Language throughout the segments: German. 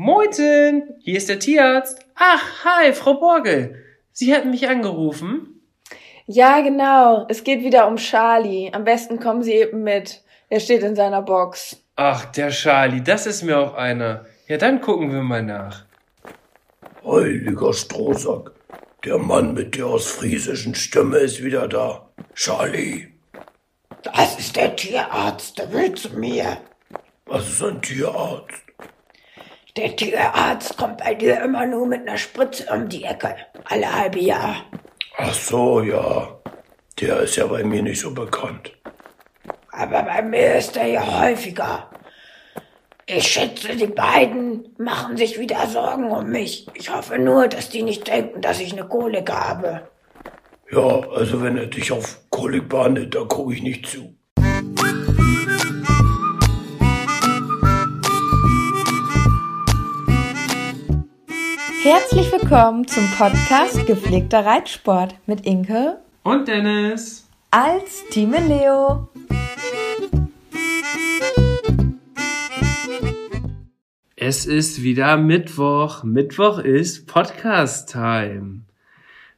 Moin, hier ist der Tierarzt. Ach, hi, Frau Borgel. Sie hatten mich angerufen. Ja, genau. Es geht wieder um Charlie. Am besten kommen Sie eben mit. Er steht in seiner Box. Ach, der Charlie, das ist mir auch einer. Ja, dann gucken wir mal nach. Heiliger Strohsack. Der Mann mit der ostfriesischen Stimme ist wieder da. Charlie. Das ist der Tierarzt, der will zu mir. Was ist ein Tierarzt? Der Tierarzt kommt bei dir immer nur mit einer Spritze um die Ecke. Alle halbe Jahr. Ach so, ja. Der ist ja bei mir nicht so bekannt. Aber bei mir ist er ja häufiger. Ich schätze, die beiden machen sich wieder Sorgen um mich. Ich hoffe nur, dass die nicht denken, dass ich eine Kolik habe. Ja, also wenn er dich auf Kolik behandelt, da gucke ich nicht zu. Herzlich willkommen zum Podcast Gepflegter Reitsport mit Inke Und Dennis. als Team Leo. Es ist wieder Mittwoch. Mittwoch ist Podcast-Time.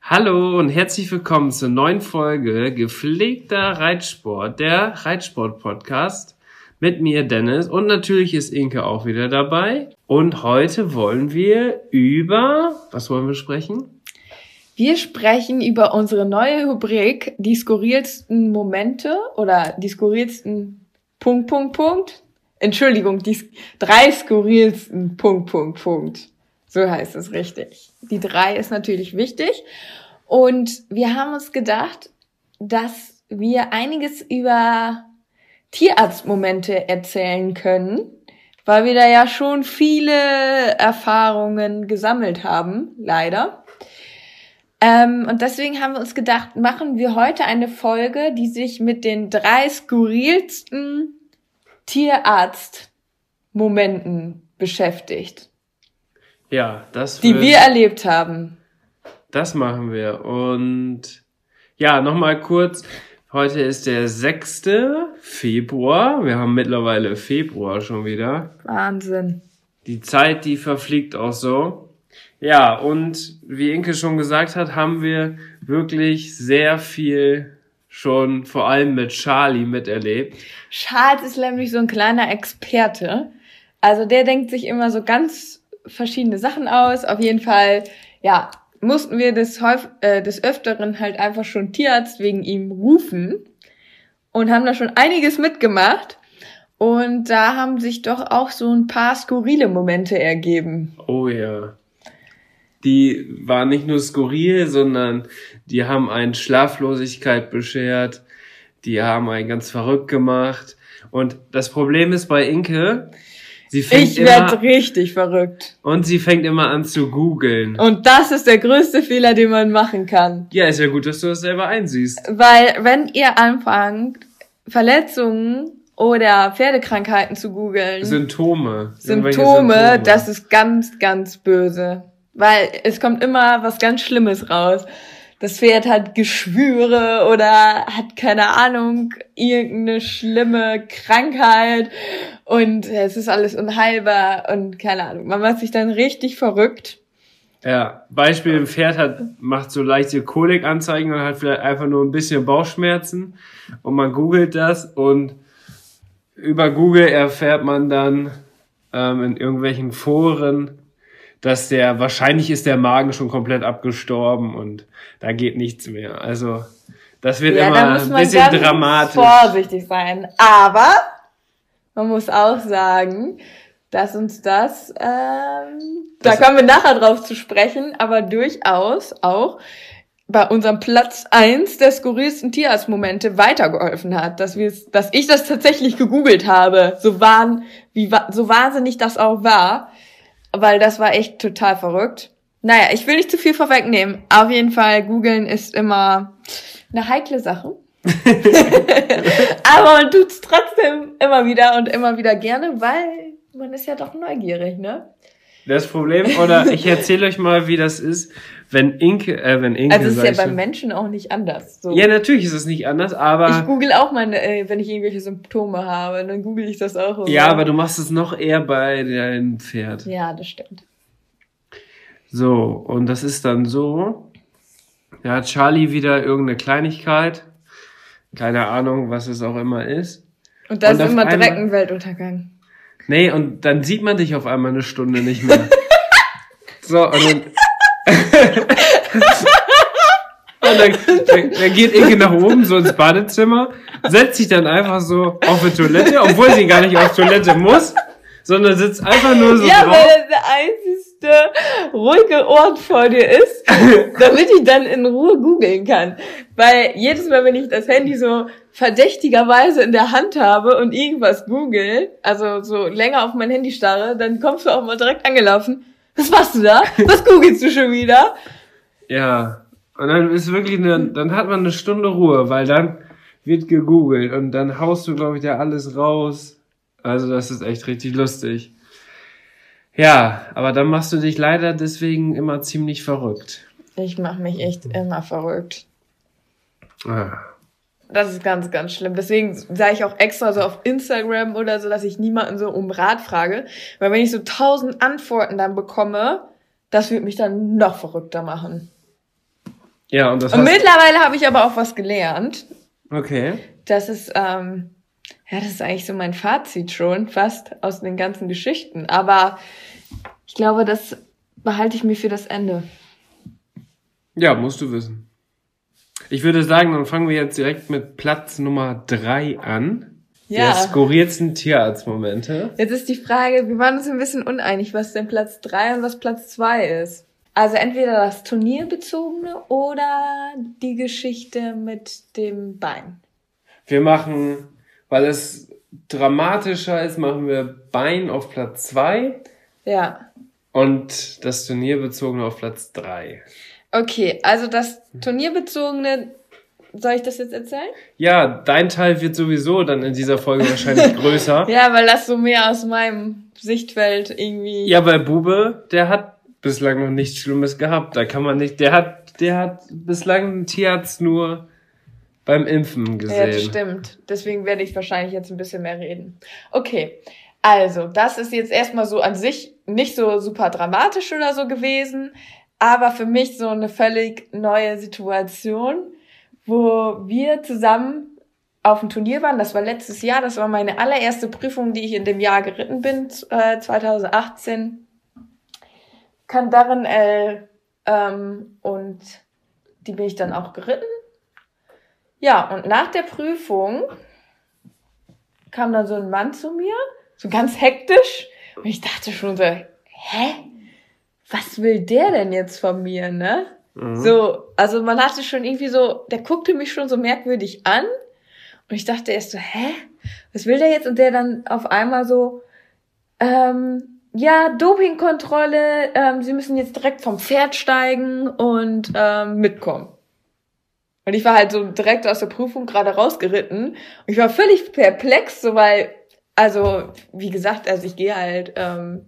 Hallo und herzlich willkommen zur neuen Folge Gepflegter Reitsport, der Reitsport-Podcast. Mit mir Dennis und natürlich ist Inke auch wieder dabei. Und heute wollen wir über, was wollen wir sprechen? Wir sprechen über unsere neue Rubrik, die skurrilsten Momente oder die skurrilsten Punkt, Punkt, Punkt. Entschuldigung, die drei skurrilsten Punkt, Punkt, Punkt. So heißt es richtig. Die drei ist natürlich wichtig. Und wir haben uns gedacht, dass wir einiges über Tierarztmomente erzählen können, weil wir da ja schon viele Erfahrungen gesammelt haben, leider. Ähm, und deswegen haben wir uns gedacht, machen wir heute eine Folge, die sich mit den drei skurrilsten Tierarztmomenten beschäftigt, Ja, das die wir erlebt haben. Das machen wir. Und ja, nochmal kurz. Heute ist der 6. Februar. Wir haben mittlerweile Februar schon wieder. Wahnsinn. Die Zeit, die verfliegt auch so. Ja, und wie Inke schon gesagt hat, haben wir wirklich sehr viel schon vor allem mit Charlie miterlebt. Charles ist nämlich so ein kleiner Experte. Also der denkt sich immer so ganz verschiedene Sachen aus. Auf jeden Fall, ja, mussten wir des, häuf äh, des Öfteren halt einfach schon Tierarzt wegen ihm rufen und haben da schon einiges mitgemacht. Und da haben sich doch auch so ein paar skurrile Momente ergeben. Oh ja. Die waren nicht nur skurril, sondern die haben einen Schlaflosigkeit beschert. Die haben einen ganz verrückt gemacht. Und das Problem ist bei Inke, sie fängt Ich werd immer, richtig verrückt. und sie fängt immer an zu googeln. Und das ist der größte Fehler, den man machen kann. Ja, ist ja gut, dass du das selber einsiehst. Weil wenn ihr anfangt, Verletzungen oder Pferdekrankheiten zu googeln, Symptome. Irgendwelche Symptome, das ist ganz, ganz böse. Weil es kommt immer was ganz Schlimmes raus. Das Pferd hat Geschwüre oder hat keine Ahnung, irgendeine schlimme Krankheit und es ist alles unheilbar und keine Ahnung. Man macht sich dann richtig verrückt. Ja, Beispiel, ein Pferd hat, macht so leichte Kolikanzeigen und hat vielleicht einfach nur ein bisschen Bauchschmerzen und man googelt das und über Google erfährt man dann ähm, in irgendwelchen Foren, dass der, wahrscheinlich ist der Magen schon komplett abgestorben und da geht nichts mehr. Also, das wird Ja, immer da ein bisschen dramatisch. vorsichtig sein. Aber man muss auch sagen, dass uns das, ähm, da Das- kommen wir nachher drauf zu sprechen, aber durchaus auch bei unserem Platz eins der skurrilsten Tierarztmomente weitergeholfen hat, dass wir dass ich das tatsächlich gegoogelt habe, so waren, wie so wahnsinnig das auch war. Weil das war echt total verrückt. Naja, ich will nicht zu viel vorwegnehmen. Auf jeden Fall, googeln ist immer eine heikle Sache. Aber man tut's trotzdem immer wieder und immer wieder gerne, weil man ist ja doch neugierig, ne? Das Problem, oder ich erzähle euch mal, wie das ist, wenn Inke, äh, wenn Inke, Also es ist ja ich beim. Menschen auch nicht anders. So. Ja, natürlich ist es nicht anders, ich aber, google auch meine, äh, wenn ich irgendwelche Symptome habe, dann google ich das auch. ja, so. aber du machst es noch eher bei deinem Pferd. Ja, das stimmt. So, und das ist dann so, da hat Charlie wieder irgendeine Kleinigkeit, keine Ahnung, was es auch immer ist. Und Und ist immer direkt ein Weltuntergang. Nee, und dann sieht man dich auf einmal eine Stunde nicht mehr. so, und dann. und dann, dann, dann geht Inge nach oben, so ins Badezimmer, setzt sich dann einfach so auf die Toilette, obwohl sie gar nicht auf Toilette muss, sondern sitzt einfach nur so ja, drauf. weil das der einzigste ruhige Ort vor dir ist, damit ich dann in Ruhe googeln kann. Weil jedes Mal, wenn ich das Handy so verdächtigerweise in der Hand habe und irgendwas google, also so länger auf mein Handy starre, dann kommst du auch mal direkt angelaufen. Was machst du da? Was googelst du schon wieder? Ja. Und dann ist wirklich eine, dann hat man eine Stunde Ruhe, weil dann wird gegoogelt und dann haust du, glaube ich, da alles raus. Also das ist echt richtig lustig. Ja, aber dann machst du dich leider deswegen immer ziemlich verrückt. Ich mache mich echt immer verrückt. Ah. Das ist ganz, ganz schlimm. Deswegen sage ich auch extra so auf Instagram oder so, dass ich niemanden so um Rat frage. Weil wenn ich so tausend Antworten dann bekomme, das wird mich dann noch verrückter machen. Ja, und das Und mittlerweile habe ich aber auch was gelernt. Okay. Das ist, ähm, ja, das ist eigentlich so mein Fazit schon, fast aus den ganzen Geschichten. Aber ich glaube, das behalte ich mir für das Ende. Ja, musst du wissen. Ich würde sagen, dann fangen wir jetzt direkt mit Platz Nummer drei an. Der Ja. skurrilsten Tierarztmomente. Jetzt ist die Frage, wir waren uns ein bisschen uneinig, was denn Platz drei und was Platz zwei ist. Also entweder das Turnierbezogene oder die Geschichte mit dem Bein. Wir machen, weil es dramatischer ist, machen wir Bein auf Platz zwei Ja. und das Turnierbezogene auf Platz drei. Okay, also das Turnierbezogene, soll ich das jetzt erzählen? Ja, dein Teil wird sowieso dann in dieser Folge wahrscheinlich größer. Ja, weil das so mehr aus meinem Sichtfeld irgendwie. Ja, weil Bube, der hat bislang noch nichts Schlimmes gehabt. Da kann man nicht, der hat, der hat bislang einen Tierarzt nur beim Impfen gesehen. Ja, das stimmt. Deswegen werde ich wahrscheinlich jetzt ein bisschen mehr reden. Okay, also das ist jetzt erstmal so an sich nicht so super dramatisch oder so gewesen, aber für mich so eine völlig neue Situation, wo wir zusammen auf dem Turnier waren. Das war letztes Jahr, das war meine allererste Prüfung, die ich in dem Jahr geritten bin, äh, 2018. Kandarin L. Ähm, und die bin ich dann auch geritten. Ja, und nach der Prüfung kam dann so ein Mann zu mir, so ganz hektisch. Und ich dachte schon so, hä? Was will der denn jetzt von mir, ne? Mhm. So, also man hatte schon irgendwie so, der guckte mich schon so merkwürdig an. Und ich dachte erst so, hä? Was will der jetzt? Und der dann auf einmal so, ähm, ja, Dopingkontrolle, ähm, Sie müssen jetzt direkt vom Pferd steigen und ähm, mitkommen. Und ich war halt so direkt aus der Prüfung gerade rausgeritten. Und ich war völlig perplex, so weil, also, wie gesagt, also ich gehe halt, ähm,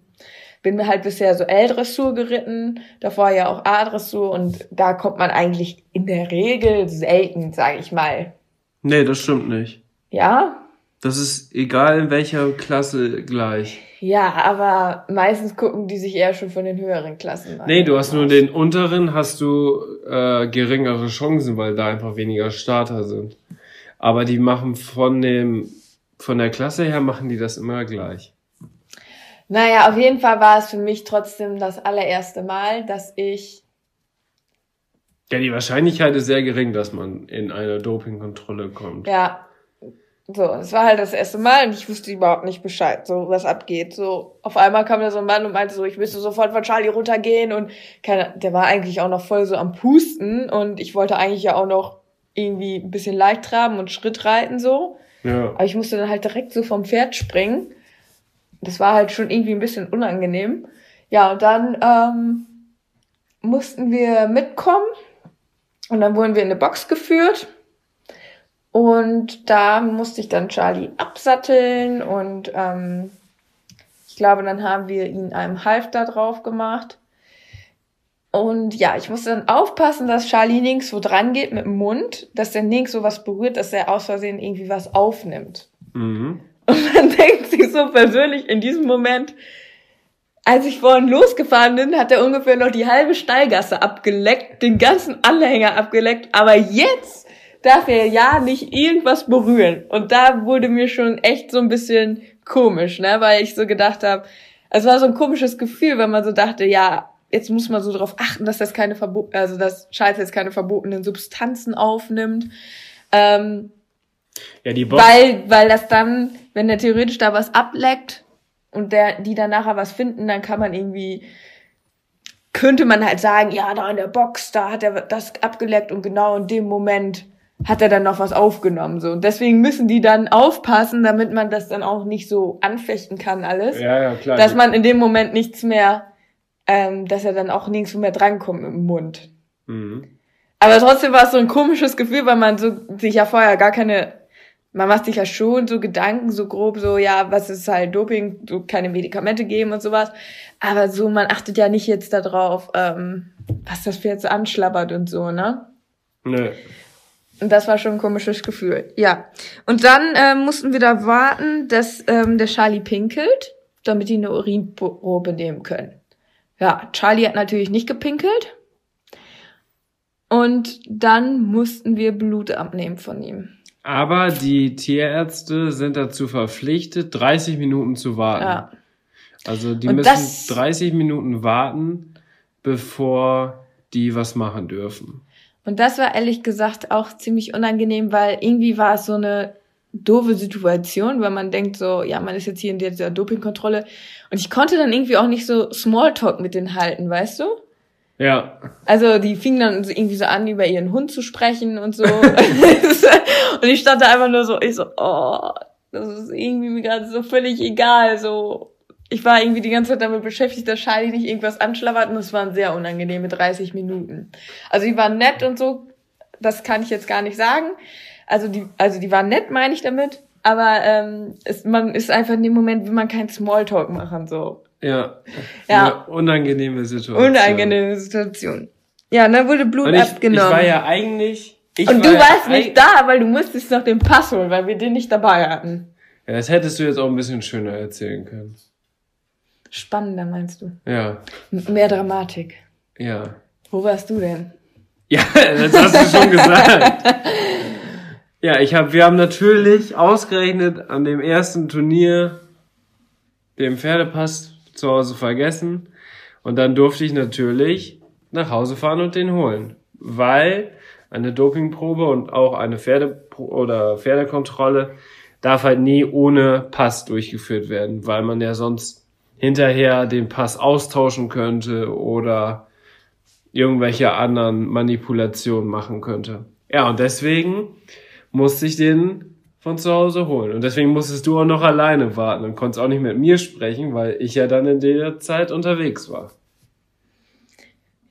bin mir halt bisher so L-Dressur geritten, davor ja auch A-Dressur und da kommt man eigentlich in der Regel selten, sage ich mal. Nee, das stimmt nicht. Ja, Das ist egal in welcher Klasse gleich. ja, aber meistens gucken die sich eher schon von den höheren Klassen an. Nee, du hast nur den unteren, hast du äh, geringere Chancen, weil da einfach weniger Starter sind. Aber die machen von dem, von der Klasse her machen die das immer gleich. Naja, auf jeden Fall war es für mich trotzdem das allererste Mal, dass ich Ja, die Wahrscheinlichkeit ist sehr gering, dass man in eine Dopingkontrolle kommt. Ja, so, es war halt das erste Mal und ich wusste überhaupt nicht Bescheid, so was abgeht. So, auf einmal kam da so ein Mann und meinte so, ich müsste sofort von Charlie runtergehen und keine, der war eigentlich auch noch voll so am Pusten und ich wollte eigentlich ja auch noch irgendwie ein bisschen leicht traben und Schritt reiten so. Ja. Aber ich musste dann halt direkt so vom Pferd springen. Das war halt schon irgendwie ein bisschen unangenehm. Ja, und dann ähm, mussten wir mitkommen und dann wurden wir in eine Box geführt. Und da musste ich dann Charlie absatteln und ähm, ich glaube, dann haben wir ihn einem Halfter drauf gemacht. Und ja, ich musste dann aufpassen, dass Charlie nirgends so dran geht mit dem Mund, dass er nirgends so was berührt, dass er aus Versehen irgendwie was aufnimmt. Mhm. Und man denkt sich so persönlich in diesem Moment, als ich vorhin losgefahren bin, hat er ungefähr noch die halbe Stallgasse abgeleckt, den ganzen Anhänger abgeleckt, aber jetzt darf er ja nicht irgendwas berühren. Und da wurde mir schon echt so ein bisschen komisch, ne, weil ich so gedacht habe, es war so ein komisches Gefühl, weil man so dachte, ja, jetzt muss man so darauf achten, dass das keine Verbo also dass Scheiße jetzt keine verbotenen Substanzen aufnimmt. Ähm, Ja, die Box. weil, weil das dann, wenn der theoretisch da was ableckt und der, die dann nachher was finden, dann kann man irgendwie, könnte man halt sagen, ja, da in der Box, da hat er das abgeleckt und genau in dem Moment hat er dann noch was aufgenommen, so. Und deswegen müssen die dann aufpassen, damit man das dann auch nicht so anfechten kann, alles. ja, ja, klar. Dass man in dem Moment nichts mehr, ähm, dass er dann auch nirgends mehr drankommt dem Mund. mhm. Aber trotzdem war es so ein komisches Gefühl, weil man so sich ja vorher gar keine, man macht sich ja schon so Gedanken, so grob, so, ja, was ist halt Doping, so keine Medikamente geben und sowas. Aber so, man achtet ja nicht jetzt darauf, ähm, was das Pferd so anschlabbert und so, ne? Nö. Und das war schon ein komisches Gefühl. Ja. Und dann ähm, mussten wir da warten, dass ähm, der Charlie pinkelt, damit die eine Urinprobe nehmen können. Ja, Charlie hat natürlich nicht gepinkelt. Und dann mussten wir Blut abnehmen von ihm. Aber die Tierärzte sind dazu verpflichtet, 30 Minuten zu warten. Ja. Also die Und müssen das- 30 Minuten warten, bevor die was machen dürfen. Und das war ehrlich gesagt auch ziemlich unangenehm, weil irgendwie war es so eine doofe Situation, weil man denkt so, ja, man ist jetzt hier in dieser Dopingkontrolle. Und ich konnte dann irgendwie auch nicht so Smalltalk mit denen halten, weißt du? Ja, Also die fingen dann irgendwie so an, über ihren Hund zu sprechen und so. und ich stand da einfach nur so, ich so, oh, das ist irgendwie mir gerade so völlig egal. So, ich war irgendwie die ganze Zeit damit beschäftigt, dass Charlie nicht irgendwas anschlabbert und es waren sehr unangenehme 30 Minuten. Also die waren nett und so, das kann ich jetzt gar nicht sagen. Also die, also die waren nett, meine ich damit. Aber ähm, es, man ist einfach in dem Moment, will man keinen Smalltalk machen, so. Ja. Ja. Unangenehme Situation. Unangenehme Situation. Ja, und dann wurde Blut ich, abgenommen. ich war ja eigentlich. Ich und du ja warst eig- nicht da, weil du musstest noch den Pass holen, weil wir den nicht dabei hatten. Ja, das hättest du jetzt auch ein bisschen schöner erzählen können. Spannender meinst du? Ja, M mehr Dramatik. ja. Wo warst du denn? Ja, das hast du schon gesagt. Ja, ich hab, wir haben natürlich ausgerechnet an dem ersten Turnier den Pferdepass zu Hause vergessen. Und dann durfte ich natürlich nach Hause fahren und den holen. Weil eine Dopingprobe und auch eine Pferde- oder Pferdekontrolle darf halt nie ohne Pass durchgeführt werden, weil man ja sonst hinterher den Pass austauschen könnte oder irgendwelche anderen Manipulationen machen könnte. Ja, und deswegen musste ich den von zu Hause holen. Und deswegen musstest du auch noch alleine warten und konntest auch nicht mit mir sprechen, weil ich ja dann in der Zeit unterwegs war.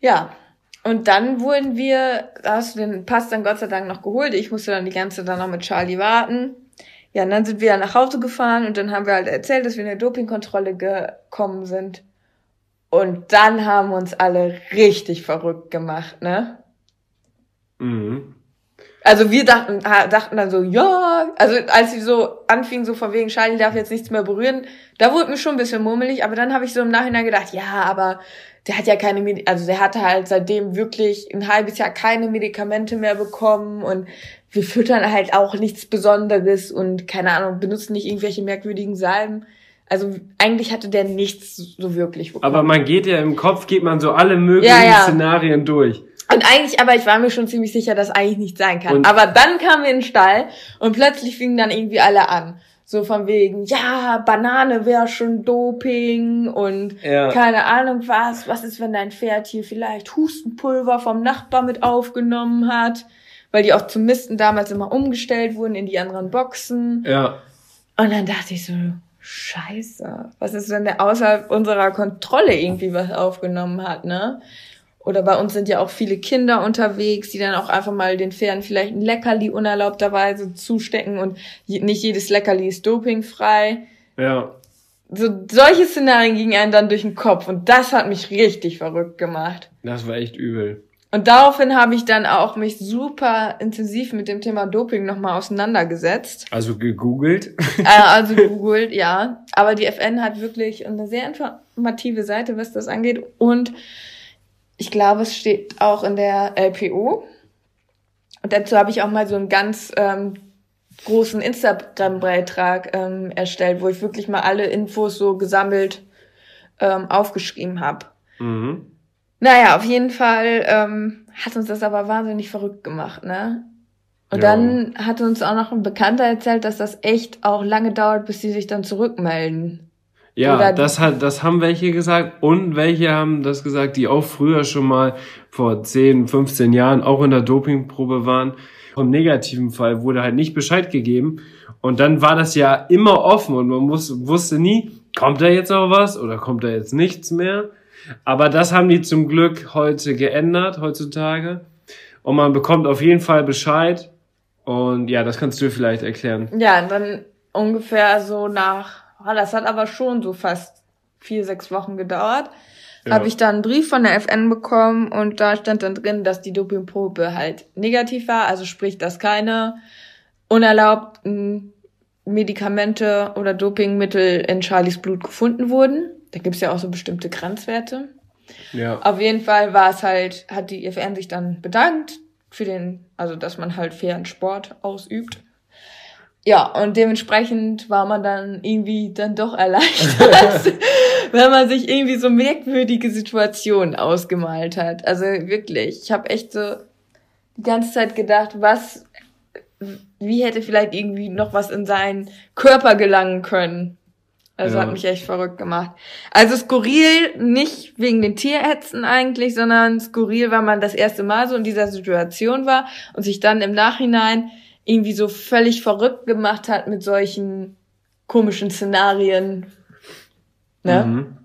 Ja. Und dann wurden wir, da hast du den Pass dann Gott sei Dank noch geholt. Ich musste dann die ganze Zeit dann noch mit Charlie warten. Ja, und dann sind wir ja nach Hause gefahren und dann haben wir halt erzählt, dass wir in der Dopingkontrolle gekommen sind. Und dann haben uns alle richtig verrückt gemacht, ne? Mhm. Also wir dachten, dachten dann so, ja, also als sie so anfingen, so von wegen, Charlie darf jetzt nichts mehr berühren, da wurde mir schon ein bisschen mummelig, aber dann habe ich so im Nachhinein gedacht, ja, aber der hat ja keine, Medi also der hatte halt seitdem wirklich ein halbes Jahr keine Medikamente mehr bekommen und wir füttern halt auch nichts Besonderes und keine Ahnung, benutzen nicht irgendwelche merkwürdigen Salben. Also eigentlich hatte der nichts so wirklich bekommen. Aber man geht ja im Kopf, geht man so alle möglichen Ja, ja. Szenarien durch. Und eigentlich, aber ich war mir schon ziemlich sicher, dass eigentlich nicht sein kann. Und- aber dann kamen wir in den Stall und plötzlich fingen dann irgendwie alle an. So von wegen, ja, Banane wäre schon Doping und Ja. keine Ahnung was. Was ist, wenn dein Pferd hier vielleicht Hustenpulver vom Nachbar mit aufgenommen hat? Weil die auch zum Misten damals immer umgestellt wurden in die anderen Boxen. Ja. Und dann dachte ich so, scheiße, was ist, wenn der außerhalb unserer Kontrolle irgendwie was aufgenommen hat, ne? Oder bei uns sind ja auch viele Kinder unterwegs, die dann auch einfach mal den Pferden vielleicht ein Leckerli unerlaubterweise zustecken und nicht jedes Leckerli ist dopingfrei. Ja. So, solche Szenarien gingen einem dann durch den Kopf und das hat mich richtig verrückt gemacht. Das war echt übel. Und daraufhin habe ich dann auch mich super intensiv mit dem Thema Doping nochmal auseinandergesetzt. Also gegoogelt. Äh, also gegoogelt, ja. Aber die FN hat wirklich eine sehr informative Seite, was das angeht. Und ich glaube, es steht auch in der LPO. Und dazu habe ich auch mal so einen ganz ähm, großen Instagram-Beitrag ähm, erstellt, wo ich wirklich mal alle Infos so gesammelt ähm, aufgeschrieben habe. Mhm. Naja, auf jeden Fall ähm, hat uns das aber wahnsinnig verrückt gemacht, ne? Und Ja. dann hat uns auch noch ein Bekannter erzählt, dass das echt auch lange dauert, bis sie sich dann zurückmelden. Ja, Oder- das hat, das haben welche gesagt und welche haben das gesagt, die auch früher schon mal vor 10, 15 Jahren auch in der Dopingprobe waren. Im negativen Fall wurde halt nicht Bescheid gegeben und dann war das ja immer offen und man muss, wusste nie, kommt da jetzt noch was oder kommt da jetzt nichts mehr. Aber das haben die zum Glück heute geändert, heutzutage. Und man bekommt auf jeden Fall Bescheid. Und ja, das kannst du vielleicht erklären. Ja, dann ungefähr so nach, oh, das hat aber schon so fast vier, sechs Wochen gedauert, Ja. habe ich dann einen Brief von der FN bekommen und da stand dann drin, dass die Dopingprobe halt negativ war, also sprich, dass keine unerlaubten Medikamente oder Dopingmittel in Charlies Blut gefunden wurden. Da gibt's ja auch so bestimmte Grenzwerte. Ja. Auf jeden Fall war es halt, hat die IFN sich dann bedankt für den, also dass man halt fairen Sport ausübt. Ja, und dementsprechend war man dann irgendwie dann doch erleichtert, wenn man sich irgendwie so merkwürdige Situationen ausgemalt hat. Also wirklich, ich habe echt so die ganze Zeit gedacht, was, wie hätte vielleicht irgendwie noch was in seinen Körper gelangen können. Also Ja. hat mich echt verrückt gemacht. Also skurril nicht wegen den Tierärzten eigentlich, sondern skurril, weil man das erste Mal so in dieser Situation war und sich dann im Nachhinein irgendwie so völlig verrückt gemacht hat mit solchen komischen Szenarien. Ne? Mhm.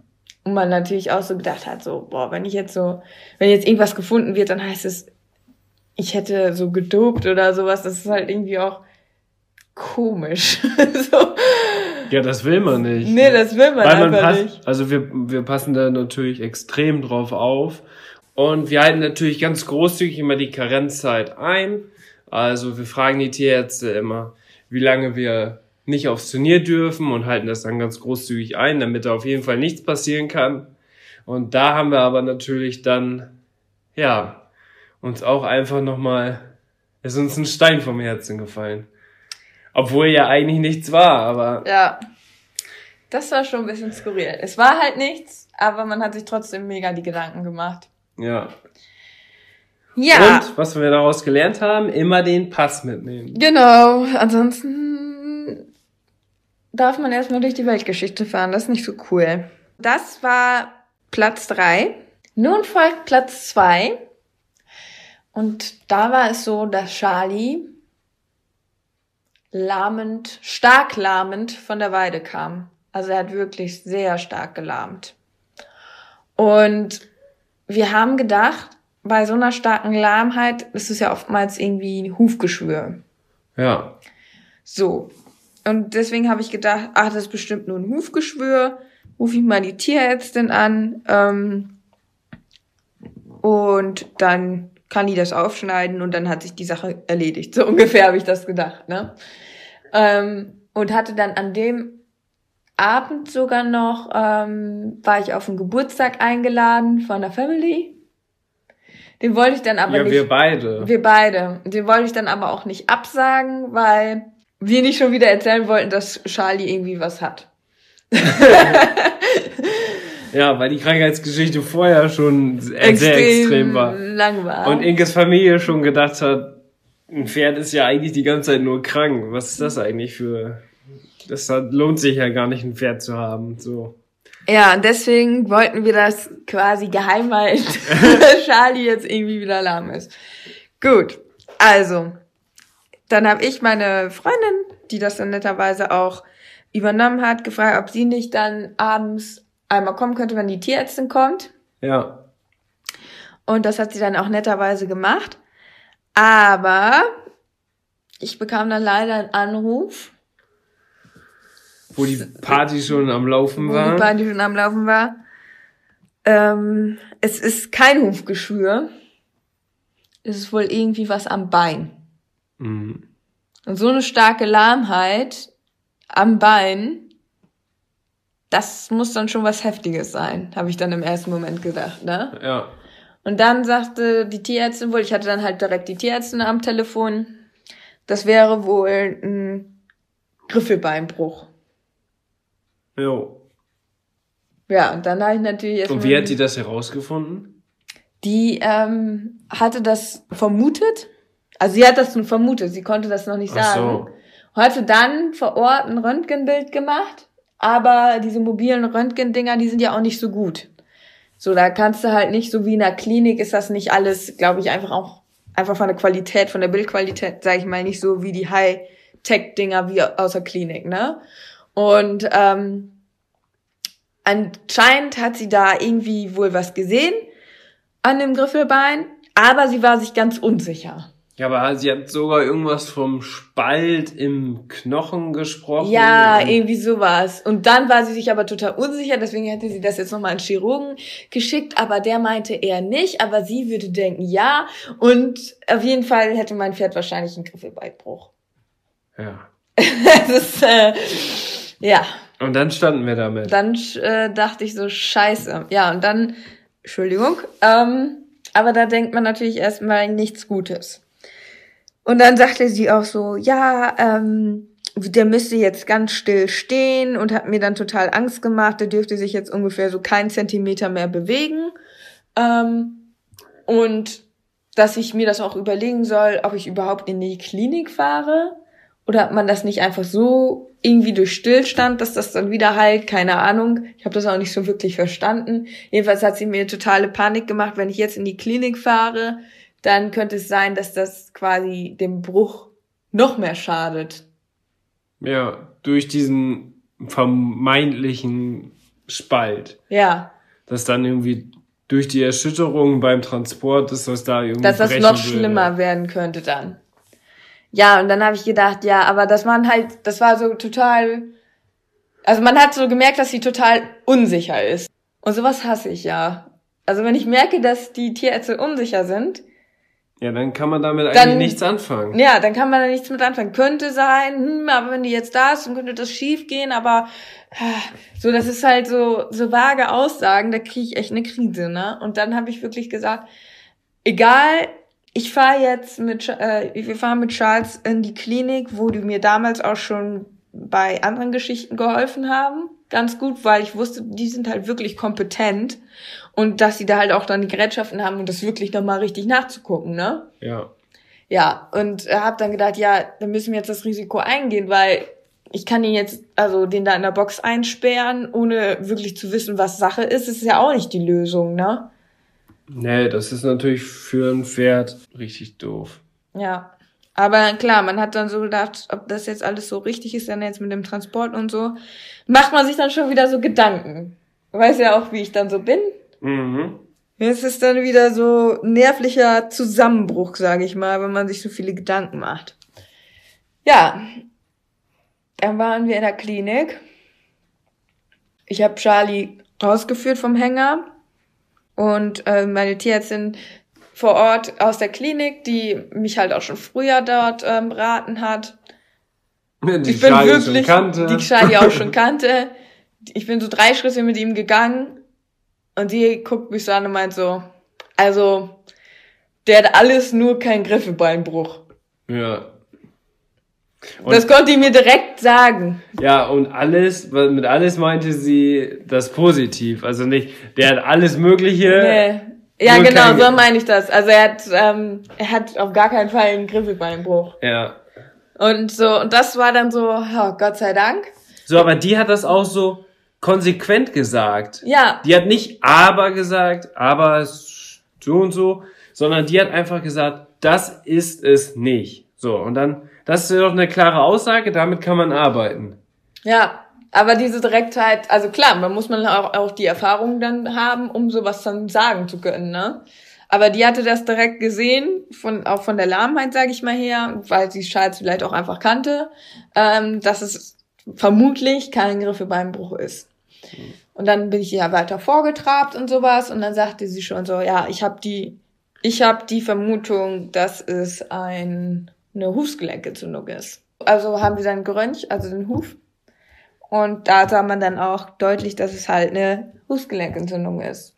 Und man natürlich auch so gedacht hat, so, boah, wenn ich jetzt so, wenn jetzt irgendwas gefunden wird, dann heißt es, ich hätte so gedopt oder sowas. Das ist halt irgendwie auch komisch. so. Ja, das will man nicht. Nee, das will man Weil man einfach passt, nicht. also wir, wir passen da natürlich extrem drauf auf. Und wir halten natürlich ganz großzügig immer die Karenzzeit ein. Also wir fragen die Tierärzte immer, wie lange wir nicht aufs Turnier dürfen und halten das dann ganz großzügig ein, damit da auf jeden Fall nichts passieren kann. Und da haben wir aber natürlich dann, ja, uns auch einfach nochmal, ist uns ein Stein vom Herzen gefallen. Obwohl ja eigentlich nichts war, aber Ja. Das war schon ein bisschen skurril. Es war halt nichts, aber man hat sich trotzdem mega die Gedanken gemacht. ja. Ja. Und was wir daraus gelernt haben, immer den Pass mitnehmen. Genau. Ansonsten darf man erstmal durch die Weltgeschichte fahren. Das ist nicht so cool. Das war Platz drei. Nun folgt Platz zwei. Und da war es so, dass Charlie lahmend, stark lahmend von der Weide kam. Also er hat wirklich sehr stark gelahmt. Und wir haben gedacht, bei so einer starken Lahmheit ist es ja oftmals irgendwie ein Hufgeschwür. Ja. So. Und deswegen habe ich gedacht, ach, das ist bestimmt nur ein Hufgeschwür. Ruf ich mal die Tierärztin an. Ähm, und dann kann die das aufschneiden und dann hat sich die Sache erledigt. So ungefähr habe ich das gedacht, ne? Ähm, und hatte dann an dem Abend sogar noch, ähm, war ich auf einen Geburtstag eingeladen von der Family. Den wollte ich dann aber ja, nicht. wir beide. Wir beide. Den wollte ich dann aber auch nicht absagen, weil wir nicht schon wieder erzählen wollten, dass Charlie irgendwie was hat. ja, weil die Krankheitsgeschichte vorher schon sehr extrem war. lang war. Und Inkes Familie schon gedacht hat, ein Pferd ist ja eigentlich die ganze Zeit nur krank. Was ist das eigentlich für... Das hat, lohnt sich ja gar nicht, ein Pferd zu haben. So. Ja, und deswegen wollten wir das quasi geheim halten, dass Charlie jetzt irgendwie wieder lahm ist. Gut, also, dann habe ich meine Freundin, die das dann netterweise auch übernommen hat, gefragt, ob sie nicht dann abends einmal kommen könnte, wenn die Tierärztin kommt. Ja. Und das hat sie dann auch netterweise gemacht. Aber ich bekam dann leider einen Anruf, Wo die Party schon am Laufen wo war. die Party schon am Laufen war. Ähm, es ist kein Hufgeschwür. Es ist wohl irgendwie was am Bein. Mhm. Und so eine starke Lahmheit am Bein, das muss dann schon was Heftiges sein, habe ich dann im ersten Moment gedacht, ne? Ja. Und dann sagte die Tierärztin wohl, ich hatte dann halt direkt die Tierärztin am Telefon, das wäre wohl ein Griffelbeinbruch. Jo. Ja, und dann habe ich natürlich erstmal... Und wie hat die das herausgefunden? Die ähm, hatte das vermutet. Also sie hat das nun vermutet, sie konnte das noch nicht Ach sagen. so. Hatte dann vor Ort ein Röntgenbild gemacht, aber diese mobilen Röntgendinger, die sind ja auch nicht so gut. So, da kannst du halt nicht, so wie in der Klinik ist das nicht alles, glaube ich, einfach auch, einfach von der Qualität, von der Bildqualität, sage ich mal, nicht so wie die High-Tech-Dinger wie aus der Klinik, ne? Und ähm, anscheinend hat sie da irgendwie wohl was gesehen an dem Griffelbein, aber sie war sich ganz unsicher. Ja, aber sie hat sogar irgendwas vom Spalt im Knochen gesprochen. Ja, irgendwie sowas. Und dann war sie sich aber total unsicher, deswegen hätte sie das jetzt nochmal an Chirurgen geschickt, aber der meinte eher nicht, aber sie würde denken ja. Und auf jeden Fall hätte mein Pferd wahrscheinlich einen Griffelbeinbruch. ja. das ist, äh, ja. Und dann standen wir damit. Dann äh, dachte ich so, scheiße. Ja, und dann, Entschuldigung, ähm, aber da denkt man natürlich erstmal nichts Gutes. Und dann sagte sie auch so, ja, ähm, der müsste jetzt ganz still stehen und hat mir dann total Angst gemacht, der dürfte sich jetzt ungefähr so keinen Zentimeter mehr bewegen. Ähm, und dass ich mir das auch überlegen soll, ob ich überhaupt in die Klinik fahre oder man das nicht einfach so irgendwie durch Stillstand, dass das dann wieder heilt, keine Ahnung. Ich habe das auch nicht so wirklich verstanden. Jedenfalls hat sie mir totale Panik gemacht, wenn ich jetzt in die Klinik fahre, dann könnte es sein, dass das quasi dem Bruch noch mehr schadet. Ja, durch diesen vermeintlichen Spalt. Ja, Dass dann irgendwie durch die Erschütterung beim Transport, dass das da irgendwie dass das noch würde. schlimmer werden könnte dann. Ja, und dann habe ich gedacht, ja, aber das waren halt, das war so total, also man hat so gemerkt, dass sie total unsicher ist. Und sowas hasse ich ja. Also wenn ich merke, dass die Tierärzte unsicher sind, Ja, dann kann man damit Dann- eigentlich nichts anfangen. ja, dann kann man da nichts mit anfangen. Könnte sein, hm, aber wenn die jetzt da ist, dann könnte das schief gehen, aber äh, so, das ist halt so, so vage Aussagen, da kriege ich echt eine Krise, ne? Und dann habe ich wirklich gesagt, egal, ich fahre jetzt mit, äh, wir fahren mit Charles in die Klinik, wo die mir damals auch schon bei anderen Geschichten geholfen haben. Ganz gut, weil ich wusste, die sind halt wirklich kompetent und dass sie da halt auch dann die Gerätschaften haben, um das wirklich nochmal richtig nachzugucken, ne? Ja. Ja, und habe dann gedacht, ja, dann müssen wir jetzt das Risiko eingehen, weil ich kann ihn jetzt, also den da in der Box einsperren, ohne wirklich zu wissen, was Sache ist, ist ja auch nicht die Lösung, ne? Nee, das ist natürlich für ein Pferd richtig doof. Ja. Aber klar, man hat dann so gedacht, ob das jetzt alles so richtig ist, dann jetzt mit dem Transport und so, macht man sich dann schon wieder so Gedanken. Weiß ja auch, wie ich dann so bin. Mhm. Es ist dann wieder so nervlicher Zusammenbruch, sage ich mal, wenn man sich so viele Gedanken macht. Ja, dann waren wir in der Klinik. Ich habe Charlie rausgeführt vom Hänger und äh, meine Tierärztin vor Ort aus der Klinik, die mich halt auch schon früher dort ähm, beraten hat. Die ich bin schon wirklich, kannte. die Charlie auch schon kannte. Ich bin so drei Schritte mit ihm gegangen und sie guckt mich so an und meint so, also, der hat alles nur kein Griffelbeinbruch. Ja. Und- das konnte ich mir direkt sagen. Ja, und alles, mit alles meinte sie das positiv. Also nicht, der hat alles Mögliche. Nee. Ja, genau, so meine ich das. Also er hat, ähm, er hat auf gar keinen Fall einen Griffelbeinbruch. Ja. Und so, und das war dann so, oh, Gott sei Dank. So, aber die hat das auch so konsequent gesagt. Ja, Die hat nicht aber gesagt, aber so und so, sondern die hat einfach gesagt, das ist es nicht. So, und dann, das ist doch eine klare Aussage, damit kann man arbeiten. ja. Aber diese Direktheit, also klar, man muss man auch, auch die Erfahrung dann haben, um sowas dann sagen zu können, ne? Aber die hatte das direkt gesehen, von, auch von der Lahmheit, sage ich mal her, weil sie Charles vielleicht auch einfach kannte, ähm, dass es vermutlich kein Griffebeinbruch ist. Und dann bin ich ja weiter vorgetrabt und sowas und dann sagte sie schon so, ja, ich habe die, ich habe die Vermutung, dass es ein, eine Hufsgelenkentzündung ist. Also haben wir dann geröntgt, also den Huf. Und da sah man dann auch deutlich, dass es halt eine Hufgelenkentzündung ist.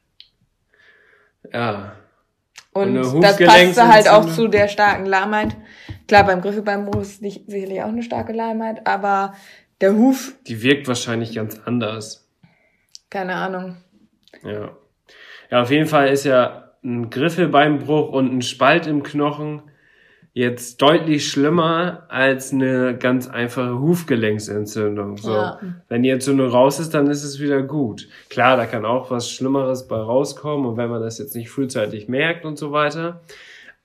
Ja. Und eine das passte halt auch zu der starken Lahmheit. Klar, beim Griffebeinbruch ist nicht, sicherlich auch eine starke Lahmheit, aber der Huf, Die wirkt wahrscheinlich ganz anders. keine Ahnung. Ja. Ja, auf jeden Fall ist ja ein Griffelbeinbruch und ein Spalt im Knochen jetzt deutlich schlimmer als eine ganz einfache Hufgelenksentzündung. So. Ja. Wenn die Entzündung raus ist, dann ist es wieder gut. Klar, da kann auch was Schlimmeres bei rauskommen und wenn man das jetzt nicht frühzeitig merkt und so weiter.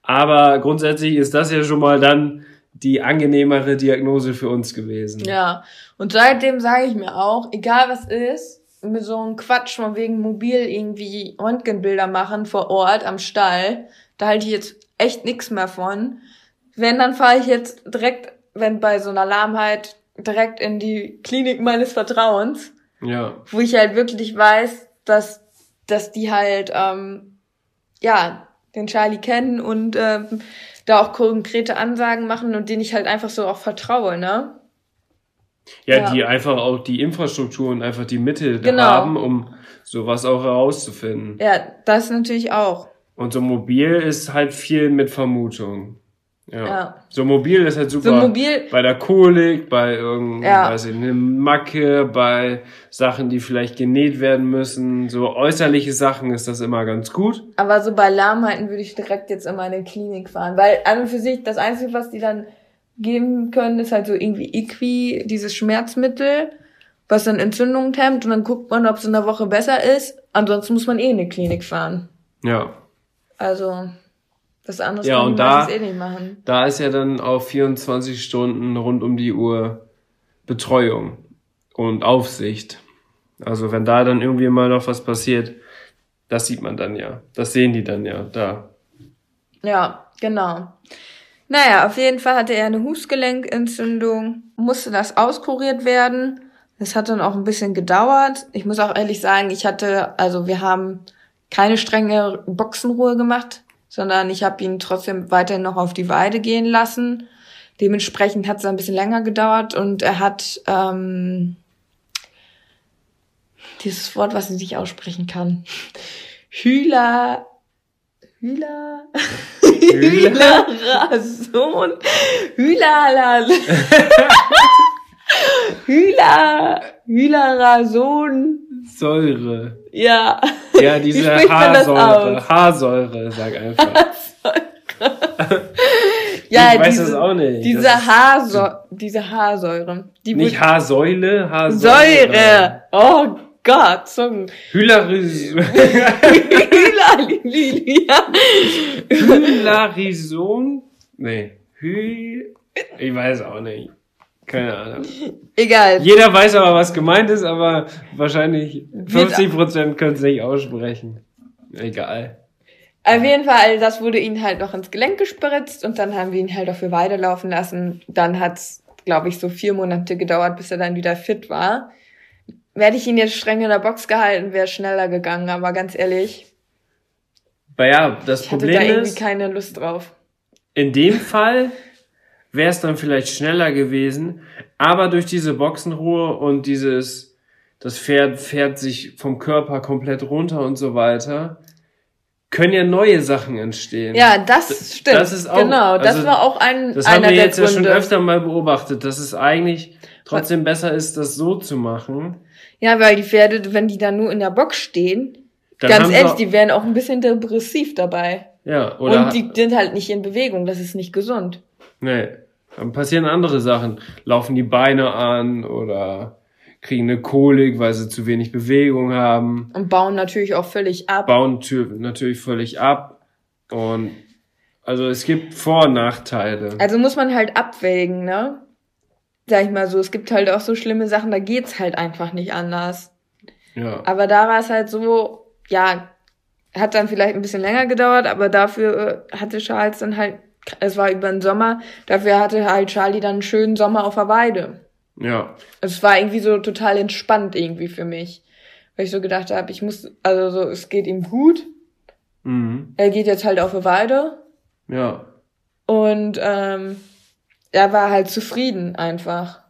Aber grundsätzlich ist das ja schon mal dann die angenehmere Diagnose für uns gewesen. Ja, und seitdem sage ich mir auch, egal was ist, mit so einem Quatsch von wegen mobil irgendwie Röntgenbilder machen vor Ort am Stall, da halte ich jetzt echt nichts mehr von. Wenn, dann fahre ich jetzt direkt, wenn bei so einer Lahmheit, direkt in die Klinik meines Vertrauens, Ja. wo ich halt wirklich weiß, dass, dass die halt, ähm, ja, den Charlie kennen und ähm, da auch konkrete Ansagen machen und denen ich halt einfach so auch vertraue, ne? Ja, Ja. die einfach auch die Infrastruktur und einfach die Mittel Genau. haben, um sowas auch herauszufinden. Ja, das natürlich auch. Und so mobil ist halt viel mit Vermutung. Ja. Ja. So mobil ist halt super. So mobil- Bei der Kolik, bei irgendeiner, Ja. weiß ich, eine Macke, bei Sachen, die vielleicht genäht werden müssen. So äußerliche Sachen ist das immer ganz gut. Aber so bei Lahmheiten würde ich direkt jetzt in meine Klinik fahren. Weil an und für sich, das Einzige, was die dann geben können, ist halt so irgendwie Equi, dieses Schmerzmittel, was dann Entzündungen hemmt und dann guckt man, ob es in der Woche besser ist. Ansonsten muss man eh in eine Klinik fahren. Ja. Also, das andere Ja, kann und da- eh nicht machen. Da ist ja dann auf 24 Stunden rund um die Uhr Betreuung und Aufsicht. Also wenn da dann irgendwie mal noch was passiert, das sieht man dann ja. Das sehen die dann ja da. Ja, genau. Naja, auf jeden Fall hatte er eine Hufgelenkentzündung, musste das auskuriert werden. Das hat dann auch ein bisschen gedauert. Ich muss auch ehrlich sagen, ich hatte, also wir haben keine strenge Boxenruhe gemacht, sondern ich habe ihn trotzdem weiterhin noch auf die Weide gehen lassen. Dementsprechend hat es ein bisschen länger gedauert und er hat ähm, dieses Wort, was ich nicht aussprechen kann. Hühler. Hühler. Hühlerrason. Hühler. Hühler. Hühlerrason. Säure. Ja. Ja, diese Haarsäure. Haarsäure, sag einfach. Ja, ich weiß diese, das auch nicht. Diese, Haarsäure, diese Haarsäure. Die nicht Haarsäule, Haarsäure. Säure. Oh Gott, Zungen. Hylaris. Hylarison? Nee. Hy ich weiß auch nicht. Keine Ahnung. Egal. Jeder weiß aber, was gemeint ist, aber wahrscheinlich 50% können es nicht aussprechen. Egal. Auf jeden Fall, das wurde ihm halt noch ins Gelenk gespritzt und dann haben wir ihn halt auch für Weide laufen lassen. Dann hat's, glaube ich, so vier Monate gedauert, bis er dann wieder fit war. Werde ich ihn jetzt streng in der Box gehalten, wäre schneller gegangen, aber ganz ehrlich, Aber ja, das ich hatte da Problem irgendwie ist, keine Lust drauf. in dem Fall wäre es dann vielleicht schneller gewesen, aber durch diese Boxenruhe und dieses, das Pferd fährt sich vom Körper komplett runter und so weiter, können ja neue Sachen entstehen. Ja, das stimmt. das ist auch- genau, das also, war auch ein Das haben wir jetzt ja schon öfter mal beobachtet, dass es eigentlich trotzdem besser ist, das so zu machen. Ja, weil die Pferde, wenn die dann nur in der Box stehen, Dann ganz ehrlich, die werden auch ein bisschen depressiv dabei. Ja, oder und die sind halt nicht in Bewegung, das ist nicht gesund. nee, dann passieren andere Sachen. Laufen die Beine an oder kriegen eine Kolik, weil sie zu wenig Bewegung haben, Und bauen natürlich auch völlig ab. bauen tü- natürlich völlig ab und also es gibt Vor- und Nachteile. Also muss man halt abwägen, ne? sag ich mal so, es gibt halt auch so schlimme Sachen, da geht's halt einfach nicht anders. Ja. Aber da war es halt so, ja, hat dann vielleicht ein bisschen länger gedauert, aber dafür äh, hatte Charles dann halt, es war über den Sommer, dafür hatte halt Charlie dann einen schönen Sommer auf der Weide. Ja. Also es war irgendwie so total entspannt irgendwie für mich. Weil ich so gedacht habe, ich muss, also so, es geht ihm gut. Mhm. Er geht jetzt halt auf die Weide. Ja. Und ähm, er war halt zufrieden einfach.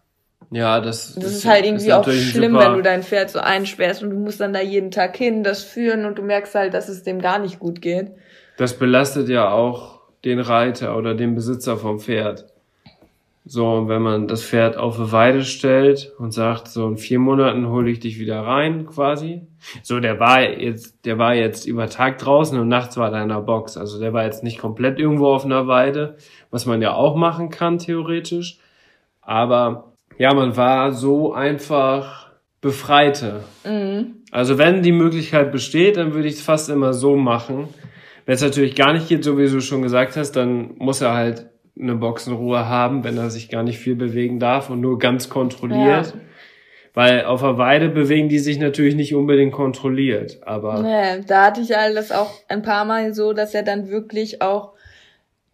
Ja, das, Das ist halt irgendwie auch natürlich ein schlimm, super- wenn du dein Pferd so einsperrst und du musst dann da jeden Tag hin, das führen und du merkst halt, dass es dem gar nicht gut geht. Das belastet ja auch den Reiter oder den Besitzer vom Pferd. So, und wenn man das Pferd auf eine Weide stellt und sagt, so in vier Monaten hole ich dich wieder rein, quasi. So, der war jetzt, der war jetzt über Tag draußen und nachts war er in der Box. Also der war jetzt nicht komplett irgendwo auf einer Weide, was man ja auch machen kann, theoretisch. Aber ja, man war so einfach befreite. Mhm. Also wenn die Möglichkeit besteht, dann würde ich es fast immer so machen. Wenn es natürlich gar nicht geht, so wie du schon gesagt hast, dann muss er halt eine Boxenruhe haben, wenn er sich gar nicht viel bewegen darf und nur ganz kontrolliert. Ja. Weil auf der Weide bewegen die sich natürlich nicht unbedingt kontrolliert. Aber Nee, da hatte ich alles auch ein paar Mal so, dass er dann wirklich auch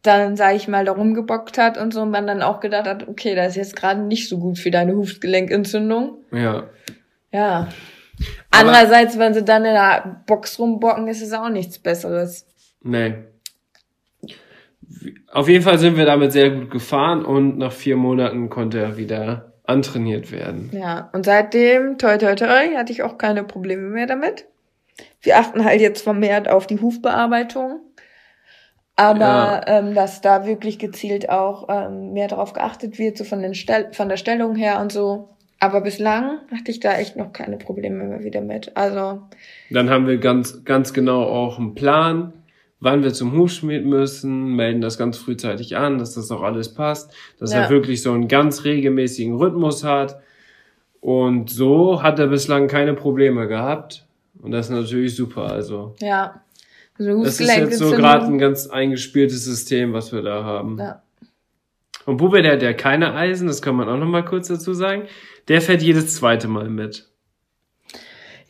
dann, sag ich mal, da rumgebockt hat und so und man dann auch gedacht hat, okay, das ist jetzt gerade nicht so gut für deine Hufgelenkentzündung. ja, Ja. Andererseits, wenn sie dann in der Box rumbocken, ist es auch nichts Besseres. Nee. Auf jeden Fall sind wir damit sehr gut gefahren und nach vier Monaten konnte er wieder antrainiert werden. Ja, und seitdem, toi toi toi, hatte ich auch keine Probleme mehr damit. Wir achten halt jetzt vermehrt auf die Hufbearbeitung. Aber Ja. ähm, dass da wirklich gezielt auch ähm, mehr darauf geachtet wird, so von, den Stell von der Stellung her und so. Aber bislang hatte ich da echt noch keine Probleme mehr wieder mit. Also, Dann haben wir ganz, ganz genau auch einen Plan, wann wir zum Hufschmied müssen, melden das ganz frühzeitig an, dass das auch alles passt, dass Ja. er wirklich so einen ganz regelmäßigen Rhythmus hat. Und so hat er bislang keine Probleme gehabt. Und das ist natürlich super. Also, ja. So das ist jetzt so gerade ein ganz eingespieltes System, was wir da haben. Ja. Und Bube, der hat ja keine Eisen, das kann man auch noch mal kurz dazu sagen. Der fährt jedes zweite Mal mit.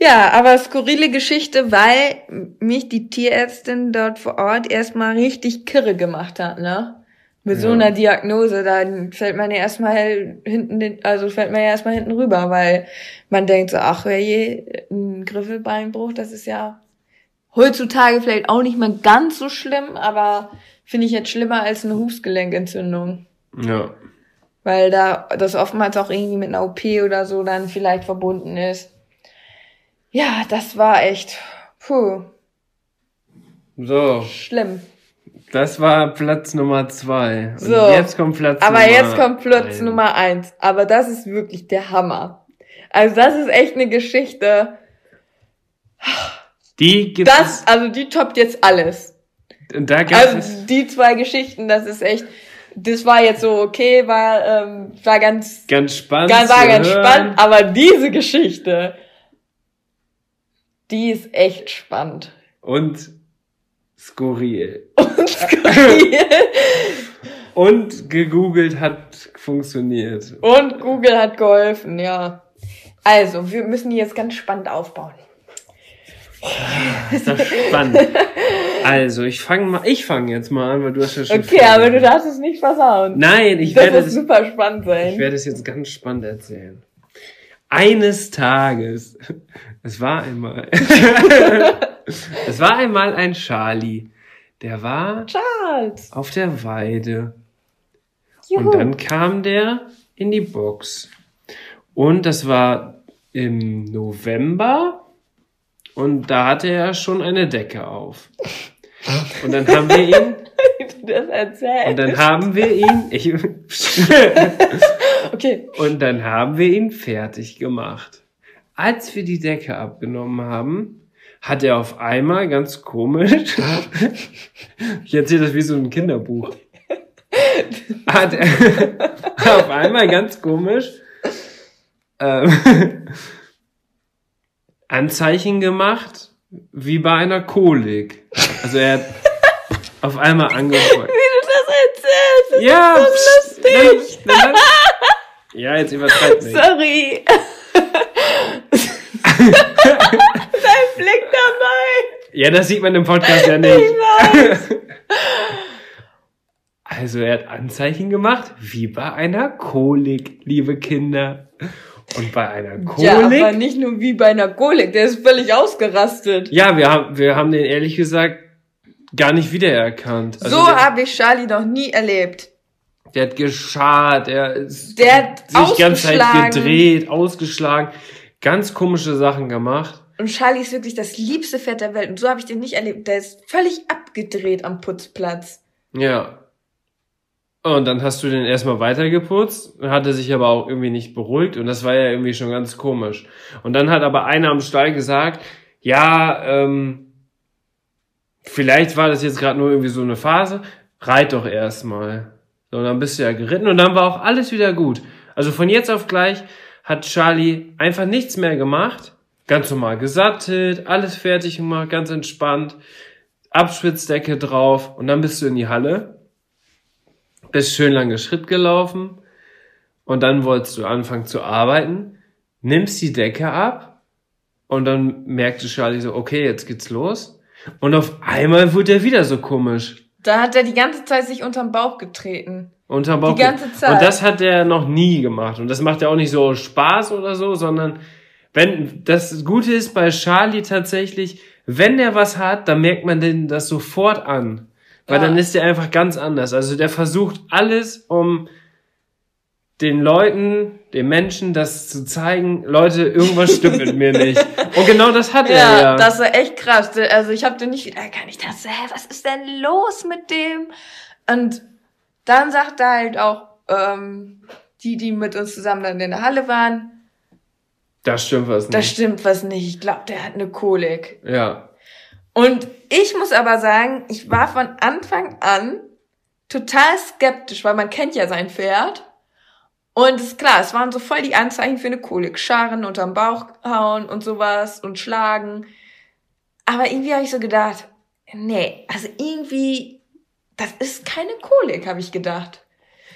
Ja, aber skurrile Geschichte, weil mich die Tierärztin dort vor Ort erstmal richtig kirre gemacht hat, ne? Mit so Ja. einer Diagnose, dann fällt man ja erstmal hinten, also fällt man ja erstmal hinten rüber, weil man denkt so, ach, wer je, ein Griffelbeinbruch, das ist ja heutzutage vielleicht auch nicht mal ganz so schlimm, aber finde ich jetzt schlimmer als eine Hufgelenkentzündung. Ja. Weil da das oftmals auch irgendwie mit einer OP oder so dann vielleicht verbunden ist. Ja, das war echt, puh, So, schlimm. das war Platz Nummer zwei. Und So. jetzt kommt Platz Aber Nummer jetzt kommt Platz eins. Nummer eins. Aber das ist wirklich der Hammer. Also das ist echt eine Geschichte. Die gibt Das, also die toppt jetzt alles. es. Und da gab es. Also die zwei Geschichten, das ist echt, das war jetzt so okay, war, ähm, war ganz, Ganz spannend. ganz, war ganz hören. spannend, aber diese Geschichte, die ist echt spannend. Und skurril. Und skurril. Und gegoogelt hat funktioniert. Und Google hat geholfen, ja. Also, wir müssen die jetzt ganz spannend aufbauen. Ist doch spannend. Also, ich fange mal, ich fange jetzt mal an, weil du hast ja schon. Okay, aber du darfst es nicht versauen. Nein, ich das werde es, super spannend sein. ich werde es jetzt ganz spannend erzählen. Eines Tages, es war einmal, es war einmal ein Charlie, der war Charles. auf der Weide Juhu. Und dann kam der in die Box. Und das war im November. Und da hatte er schon eine Decke auf. Und dann haben wir ihn, das erzählt. und dann haben wir ihn, ich, okay. und dann haben wir ihn fertig gemacht. Als wir die Decke abgenommen haben, hat er auf einmal ganz komisch, ich erzähle das wie so ein Kinderbuch, hat er auf einmal ganz komisch ähm, Anzeichen gemacht, wie bei einer Kolik. Also er hat auf einmal angefangen. Wie du das erzählst. Ja, so lustig. Dann, dann, Ja, jetzt übertreib nicht. Sorry. Dein Blick dabei. Ja, das sieht man im Podcast ja nicht. Ich weiß. Also er hat Anzeichen gemacht, wie bei einer Kolik, liebe Kinder. Und bei einer Ja, aber Kolik. nicht nur wie bei einer Kolik, der ist völlig ausgerastet. Ja, wir haben, wir haben den ehrlich gesagt gar nicht wiedererkannt. Also so habe ich Charlie noch nie erlebt. Der hat geschart, der ist Der hat sich die ganze Zeit gedreht, ausgeschlagen, ganz komische Sachen gemacht. Und Charlie ist wirklich das liebste Pferd der Welt. Und so habe ich den nicht erlebt. Der ist völlig abgedreht am Putzplatz. Ja. Und dann hast du den erstmal weitergeputzt, hat er sich aber auch irgendwie nicht beruhigt und das war ja irgendwie schon ganz komisch. Und dann hat aber einer am Stall gesagt, ja, ähm, vielleicht war das jetzt gerade nur irgendwie so eine Phase, reit doch erstmal. So, dann bist du ja geritten und dann war auch alles wieder gut. Also von jetzt auf gleich hat Charlie einfach nichts mehr gemacht, ganz normal gesattelt, alles fertig gemacht, ganz entspannt, Abschwitzdecke drauf und dann bist du in die Halle bist schön lange Schritt gelaufen und dann wolltest du anfangen zu arbeiten, nimmst die Decke ab und dann merkte Charlie so, okay, jetzt geht's los. Und auf einmal wurde er wieder so komisch. Da hat er die ganze Zeit sich unterm Bauch getreten. Unterm Bauch. Die ganze Zeit. Und das hat er noch nie gemacht. Und das macht er auch nicht so Spaß oder so, sondern wenn, das Gute ist bei Charlie tatsächlich, wenn er was hat, dann merkt man den das sofort an. Weil Ja. dann ist er einfach ganz anders. Also der versucht alles, um den Leuten, den Menschen das zu zeigen, Leute, irgendwas stimmt mit mir nicht. Und genau das hat er Ja, ja. das war echt krass. Also ich habe den nicht wieder erkannt. Ich dachte, so, hä, was ist denn los mit dem? Und dann sagt er halt auch, ähm, die, die mit uns zusammen dann in der Halle waren, das stimmt was da nicht. stimmt was nicht. Ich glaube, der hat eine Kolik. Ja. Und ich muss aber sagen, ich war von Anfang an total skeptisch, weil man kennt ja sein Pferd. Und ist klar, es waren so voll die Anzeichen für eine Kolik. Scharen unterm Bauch hauen und sowas und schlagen. Aber irgendwie habe ich so gedacht, nee, also irgendwie, das ist keine Kolik, habe ich gedacht.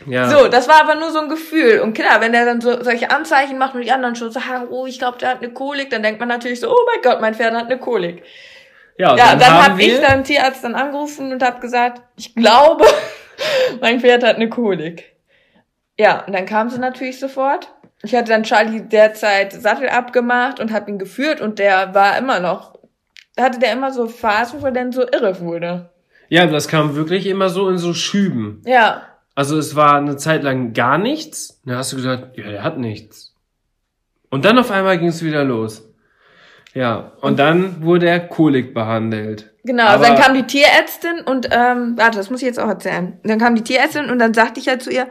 Ja. So, das war aber nur so ein Gefühl. Und klar, wenn er dann so solche Anzeichen macht und die anderen schon sagen, oh, ich glaube, der hat eine Kolik, dann denkt man natürlich so, oh mein Gott, mein Pferd hat eine Kolik. ja, Ja, dann, haben hab wir, ich dann Tierarzt dann angerufen und hab gesagt, ich glaube, mein Pferd hat eine Kolik. Ja, und dann kam sie natürlich sofort. Ich hatte dann Charlie derzeit Sattel abgemacht und hab ihn geführt und der war immer noch, hatte der immer so Phasen, wo er dann so irre wurde. Ja, das kam wirklich immer so in so Schüben. Ja, Also es war eine Zeit lang gar nichts. Dann hast du gesagt, ja, der hat nichts. Und dann auf einmal ging es wieder los. Ja, und dann wurde er Kolik behandelt. Genau, Aber- dann kam die Tierärztin und, ähm, warte, das muss ich jetzt auch erzählen. Dann kam die Tierärztin und dann sagte ich halt zu ihr,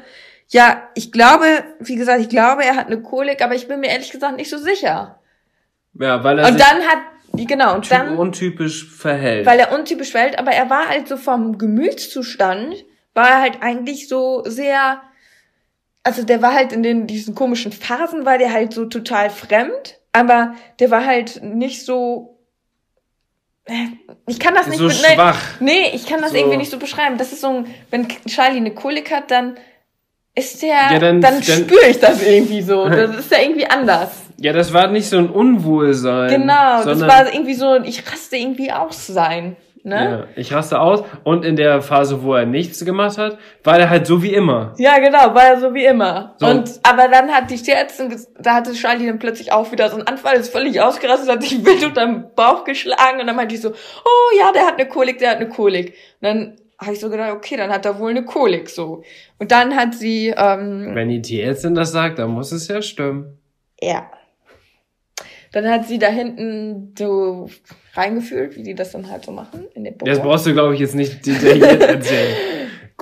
ja, ich glaube, wie gesagt, ich glaube, er hat eine Kolik, aber ich bin mir ehrlich gesagt nicht so sicher. Ja, weil er Und dann hat, genau, und dann, untypisch verhält. weil er untypisch fällt, aber er war halt so vom Gemütszustand, war er halt eigentlich so sehr, also der war halt in den, diesen komischen Phasen, war der halt so total fremd, aber der war halt nicht so, ich kann das nicht so nein, schwach. Nee, ich kann das So. irgendwie nicht so beschreiben. Das ist so, ein, wenn Charlie eine Kolik hat, dann ist der, Ja, dann, dann- dann- spüre ich das irgendwie so. Das ist ja irgendwie anders. Ja, das war nicht so ein Unwohlsein. Genau, das war irgendwie so, ich raste irgendwie aus sein. Ne? Ja, ich raste aus. Und in der Phase, wo er nichts gemacht hat, war er halt so wie immer. Ja, genau, war ja so wie immer. So. Und aber dann hat die Tierärztin, da hatte Charlie dann plötzlich auch wieder so einen Anfall, ist völlig ausgerastet, hat sich wild unter den Bauch geschlagen und dann meinte ich so, oh ja, der hat eine Kolik, der hat eine Kolik. Und dann habe ich so gedacht, okay, dann hat er wohl eine Kolik so. Und dann hat sie, ähm, Wenn die Tierärztin das sagt, dann muss es ja stimmen. ja, dann hat sie da hinten so reingefühlt, wie die das dann halt so machen in den. Das brauchst du, glaube ich, jetzt nicht detailliert erzählen.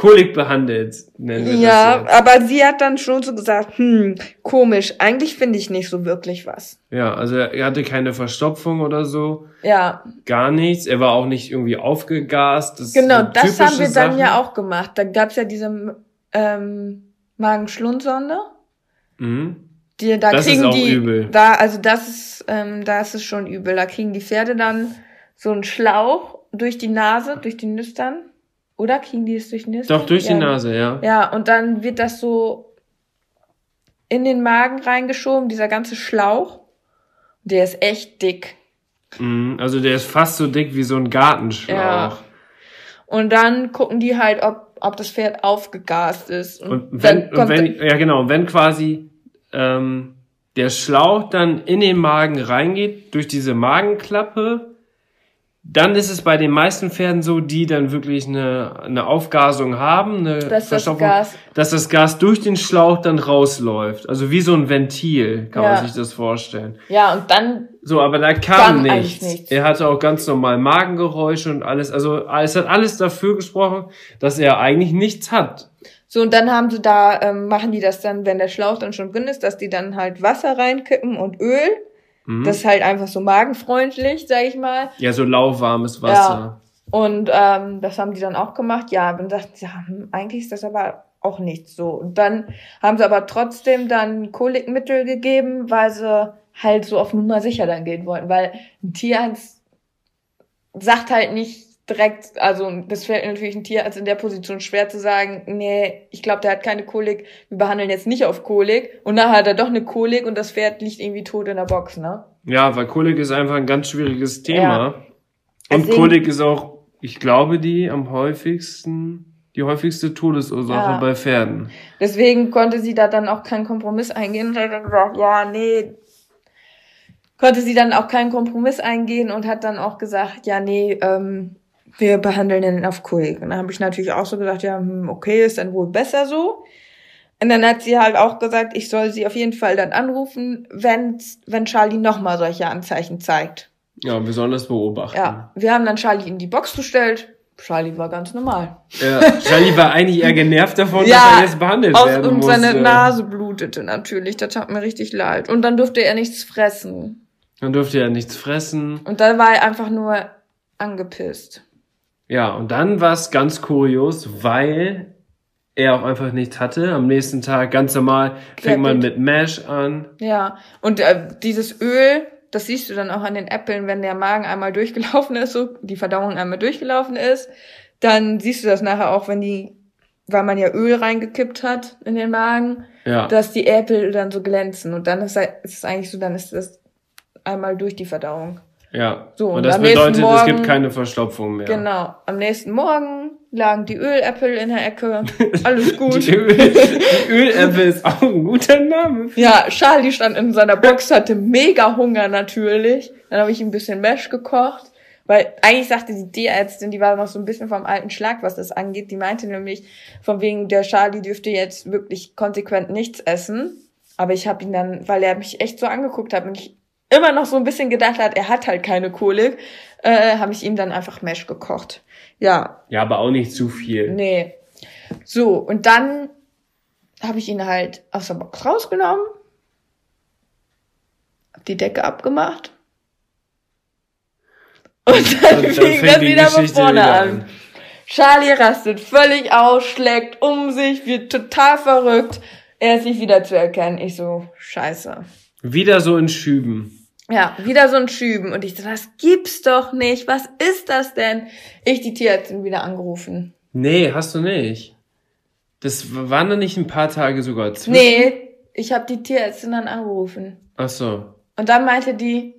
Kolik behandelt, nennen wir Ja, das aber sie hat dann schon so gesagt, hm, komisch, eigentlich finde ich nicht so wirklich was. Ja, also er hatte keine Verstopfung oder so, Ja, gar nichts. Er war auch nicht irgendwie aufgegast. Das genau, das haben wir dann Sachen. ja auch gemacht. Da gab's ja diese ähm, Magen-Schlund-Sonde. Mhm. Die, da Das ist kriegen auch die, übel. Da, also das ist, ähm, da ist es schon übel. Da kriegen die Pferde dann so einen Schlauch durch die Nase, durch die Nüstern. Oder kriegen die es durch die Nüstern? Doch, durch ja. die Nase, ja. Ja, und dann wird das so in den Magen reingeschoben, dieser ganze Schlauch. Der ist echt dick. Mhm, Also der ist fast so dick wie so ein Gartenschlauch. Ja. Und dann gucken die halt, ob, ob das Pferd aufgegast ist. Und wenn, und wenn, ja genau, wenn quasi ähm, der Schlauch dann in den Magen reingeht, durch diese Magenklappe, dann ist es bei den meisten Pferden so, die dann wirklich eine, eine Aufgasung haben, eine Dass das Gas- dass das Gas durch den Schlauch dann rausläuft. Also wie so ein Ventil, kann Ja. man sich das vorstellen. ja, und dann, So, aber da kam nichts. nichts. Er hatte auch ganz normal Magengeräusche und alles. Also es hat alles dafür gesprochen, dass er eigentlich nichts hat. so, und dann haben sie da, ähm, machen die das dann, wenn der Schlauch dann schon drin ist, dass die dann halt Wasser reinkippen und Öl. Mhm. Das ist halt einfach so magenfreundlich, sag ich mal. Ja, so lauwarmes Wasser. Und ähm, das haben die dann auch gemacht. Ja, dann dachten sie, ja, hm, eigentlich ist das aber auch nichts so. Und dann haben sie aber trotzdem dann Kolikmittel gegeben, weil sie halt so auf Nummer sicher dann gehen wollten. Weil ein Tierarzt sagt halt nicht direkt, also das fällt natürlich ein Tierarzt in der Position schwer zu sagen, nee, ich glaube, der hat keine Kolik, wir behandeln jetzt nicht auf Kolik. Und nachher hat er doch eine Kolik und das Pferd liegt irgendwie tot in der Box, ne? Ja, weil Kolik ist einfach ein ganz schwieriges Thema. Und Deswegen- Kolik ist auch, ich glaube, die am häufigsten, die häufigste Todesursache Ja. bei Pferden. Deswegen konnte sie da dann auch keinen Kompromiss eingehen und hat dann gesagt, ja, nee, konnte sie dann auch keinen Kompromiss eingehen und hat dann auch gesagt, ja, nee, ähm, wir behandeln den auf Kolik. Und dann habe ich natürlich auch so gesagt, ja, hm, okay, ist dann wohl besser so. Und dann hat sie halt auch gesagt, ich soll sie auf jeden Fall dann anrufen, wenn, wenn Charlie nochmal solche Anzeichen zeigt. Ja, wir sollen das beobachten. Ja, wir haben dann Charlie in die Box gestellt. Charlie war ganz normal. Ja, Charlie war eigentlich eher genervt davon, Ja, dass er jetzt behandelt Aus, werden und musste. seine Nase blutete natürlich. Das tat mir richtig leid. Und dann durfte er nichts fressen. Dann durfte er nichts fressen. Und dann war er einfach nur angepisst. Ja, und dann war es ganz kurios, weil er auch einfach nichts hatte. Am nächsten Tag ganz normal fängt man mit Mash an. Ja. Und äh, dieses Öl, das siehst du dann auch an den Äpfeln, wenn der Magen einmal durchgelaufen ist, so die Verdauung einmal durchgelaufen ist, dann siehst du das nachher auch, wenn die, weil man ja Öl reingekippt hat in den Magen, Ja. dass die Äpfel dann so glänzen. Und dann ist ist es eigentlich so, dann ist das einmal durch die Verdauung. Ja. So, und und das bedeutet, es Morgen- gibt keine Verstopfung mehr. Genau. Am nächsten Morgen lagen die Öläpfel in der Ecke. Alles gut. Die, Öl, die Öläpfel ist auch ein guter Name. Ja, Charlie stand in seiner Box, hatte mega Hunger natürlich. Dann habe ich ihm ein bisschen Mesh gekocht. Weil eigentlich sagte die Tierärztin, die war noch so ein bisschen vom alten Schlag, was das angeht. Die meinte nämlich, von wegen der Charlie dürfte jetzt wirklich konsequent nichts essen. Aber ich habe ihn dann, weil er mich echt so angeguckt hat und ich immer noch so ein bisschen gedacht hat, er hat halt keine Kolik, äh, habe ich ihm dann einfach Mesh gekocht. Ja, Ja, aber auch nicht zu viel. Nee. So, und dann habe ich ihn halt aus der Box rausgenommen, hab die Decke abgemacht. Und dann, Und dann fing das wieder von vorne an. an. Charlie rastet völlig aus, schlägt um sich, wird total verrückt. Er ist nicht wieder zu erkennen. Ich so, scheiße. Wieder so in Schüben. Ja, wieder so ein Schüben. Und ich so, das gibt's doch nicht. Was ist das denn? Ich die Tierärztin wieder angerufen. Nee, hast du nicht. Das waren da nicht ein paar Tage sogar zwischen? Nee, ich habe die Tierärztin dann angerufen. Ach so. Und dann meinte die,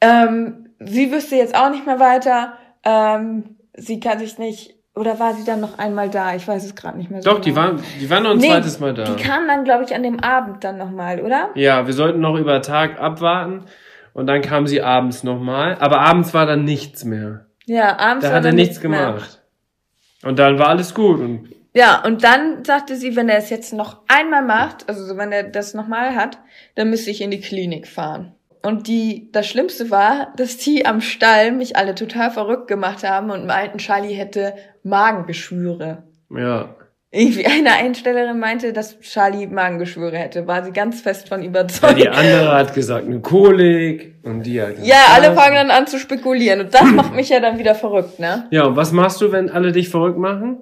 ähm, sie wüsste jetzt auch nicht mehr weiter. Ähm, sie kann sich nicht, oder war sie dann noch einmal da? Ich weiß es gerade nicht mehr so Doch, die genau. waren, die waren noch ein Nee, zweites Mal da. Die kam dann, glaube ich, an dem Abend dann nochmal, oder? Ja, wir sollten noch über Tag abwarten. Und dann kam sie abends nochmal. Aber abends war dann nichts mehr. Ja, abends Da war hat er dann nichts mehr. gemacht. Und dann war alles gut. Und Ja, und dann sagte sie, wenn er es jetzt noch einmal macht, also so, wenn er das nochmal hat, dann müsste ich in die Klinik fahren. Und die, das Schlimmste war, dass die am Stall mich alle total verrückt gemacht haben und meinten, Charlie hätte Magengeschwüre. ja. Irgendwie eine Einstellerin meinte, dass Charlie Magengeschwüre hätte, war sie ganz fest von ja. überzeugt. Die andere hat gesagt, eine Kolik. Und die hat gesagt, Ja, alle fangen dann an zu spekulieren und das macht mich ja dann wieder verrückt, ne? Ja, und was machst du, wenn alle dich verrückt machen?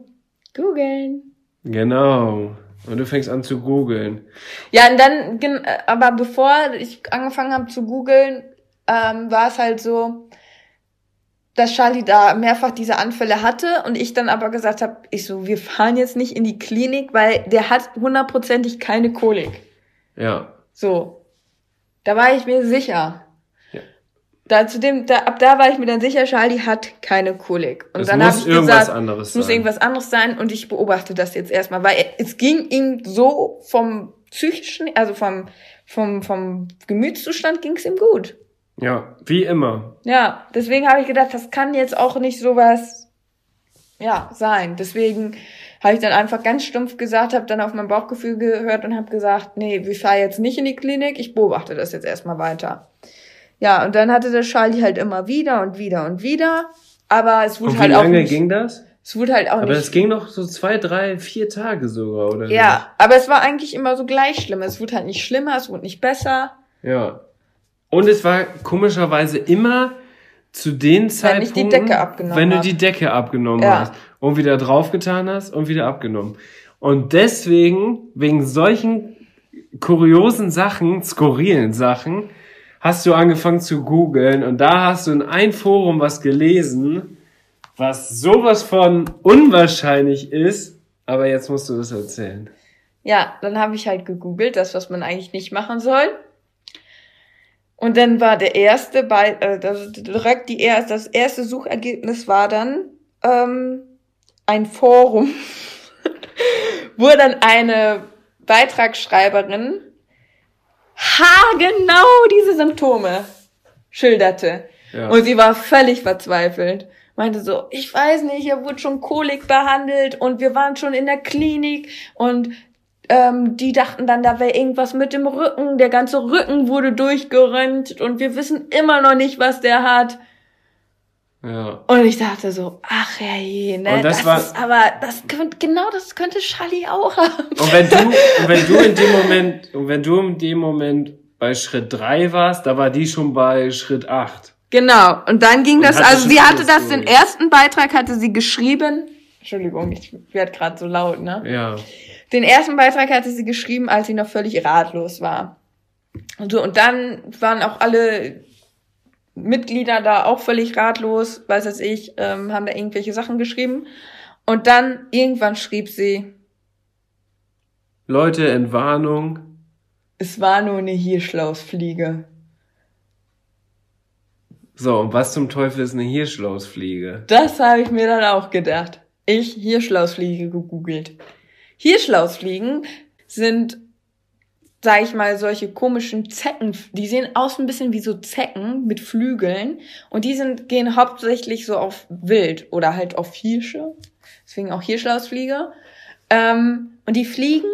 Googeln. Genau. Und du fängst an zu googeln. Ja, und dann, aber bevor ich angefangen habe zu googeln, ähm, war es halt so, dass Charlie da mehrfach diese Anfälle hatte und ich dann aber gesagt habe, ich so, wir fahren jetzt nicht in die Klinik, weil der hat hundertprozentig keine Kolik. Ja. So. Da war ich mir sicher. Da, zu dem, da, ab da war ich mir dann sicher, Charlie hat keine Kolik. Und Es dann muss habe ich irgendwas gesagt, anderes es muss sein. irgendwas anderes sein und ich beobachte das jetzt erstmal, weil es ging ihm so vom psychischen, also vom, vom, vom Gemütszustand ging es ihm gut. Ja, wie immer. Ja, deswegen habe ich gedacht, das kann jetzt auch nicht sowas, ja, sein. Deswegen habe ich dann einfach ganz stumpf gesagt, habe dann auf mein Bauchgefühl gehört und habe gesagt, nee, wir fahren jetzt nicht in die Klinik, ich beobachte das jetzt erstmal weiter. Ja, und dann hatte der Charlie halt immer wieder und wieder und wieder, aber es wurde Und wie halt auch lange nicht, ging das? es wurde halt auch Aber nicht das ging noch so zwei, drei, vier Tage sogar, oder? Ja, aber es war eigentlich immer so gleich schlimm. Es wurde halt nicht schlimmer, es wurde nicht besser. nicht? Ja. Und es war komischerweise immer zu den Wenn Zeitpunkten, ich die Decke abgenommen wenn du die Decke abgenommen Ja. hast und wieder draufgetan hast und wieder abgenommen. Und deswegen, wegen solchen kuriosen Sachen, skurrilen Sachen, hast du angefangen zu googeln und da hast du in ein Forum was gelesen, was sowas von unwahrscheinlich ist, aber jetzt musst du das erzählen. Ja, dann habe ich halt gegoogelt, das, was man eigentlich nicht machen soll. Und dann war der erste, bei, äh, das, direkt die erste, das erste Suchergebnis war dann ähm, ein Forum, wo dann eine Beitragsschreiberin haargenau diese Symptome schilderte. Ja. Und sie war völlig verzweifelt. Meinte so, ich weiß nicht, er wurde schon Kolik behandelt und wir waren schon in der Klinik und ähm, die dachten dann, da wäre irgendwas mit dem Rücken. Der ganze Rücken wurde durchgerönt und wir wissen immer noch nicht, was der hat. Ja. Und ich dachte so, ach ja je, ne? Und das das war- ist, aber das könnte, genau das könnte Charlie auch haben. Und wenn du, und wenn du in dem Moment, und wenn du in dem Moment bei Schritt drei warst, da war die schon bei Schritt acht. Genau. Und dann ging Und das, also sie hatte das, den ersten Beitrag hatte sie geschrieben. Entschuldigung, ich werde gerade so laut, ne? Ja. Den ersten Beitrag hatte sie geschrieben, als sie noch völlig ratlos war. Und so, und dann waren auch alle Mitglieder da auch völlig ratlos, weiß es ich, ähm, haben da irgendwelche Sachen geschrieben. Und dann irgendwann schrieb sie, Leute, Entwarnung. es war nur eine Hirschlausfliege. So, und was zum Teufel ist eine Hirschlausfliege? Das habe ich mir dann auch gedacht. Ich Hirschlausfliege gegoogelt. Hirschlausfliegen sind, sag ich mal, solche komischen Zecken. Die sehen aus ein bisschen wie so Zecken mit Flügeln. Und die sind, gehen hauptsächlich so auf Wild oder halt auf Hirsche. Deswegen auch Hirschlausfliege. Ähm, und die fliegen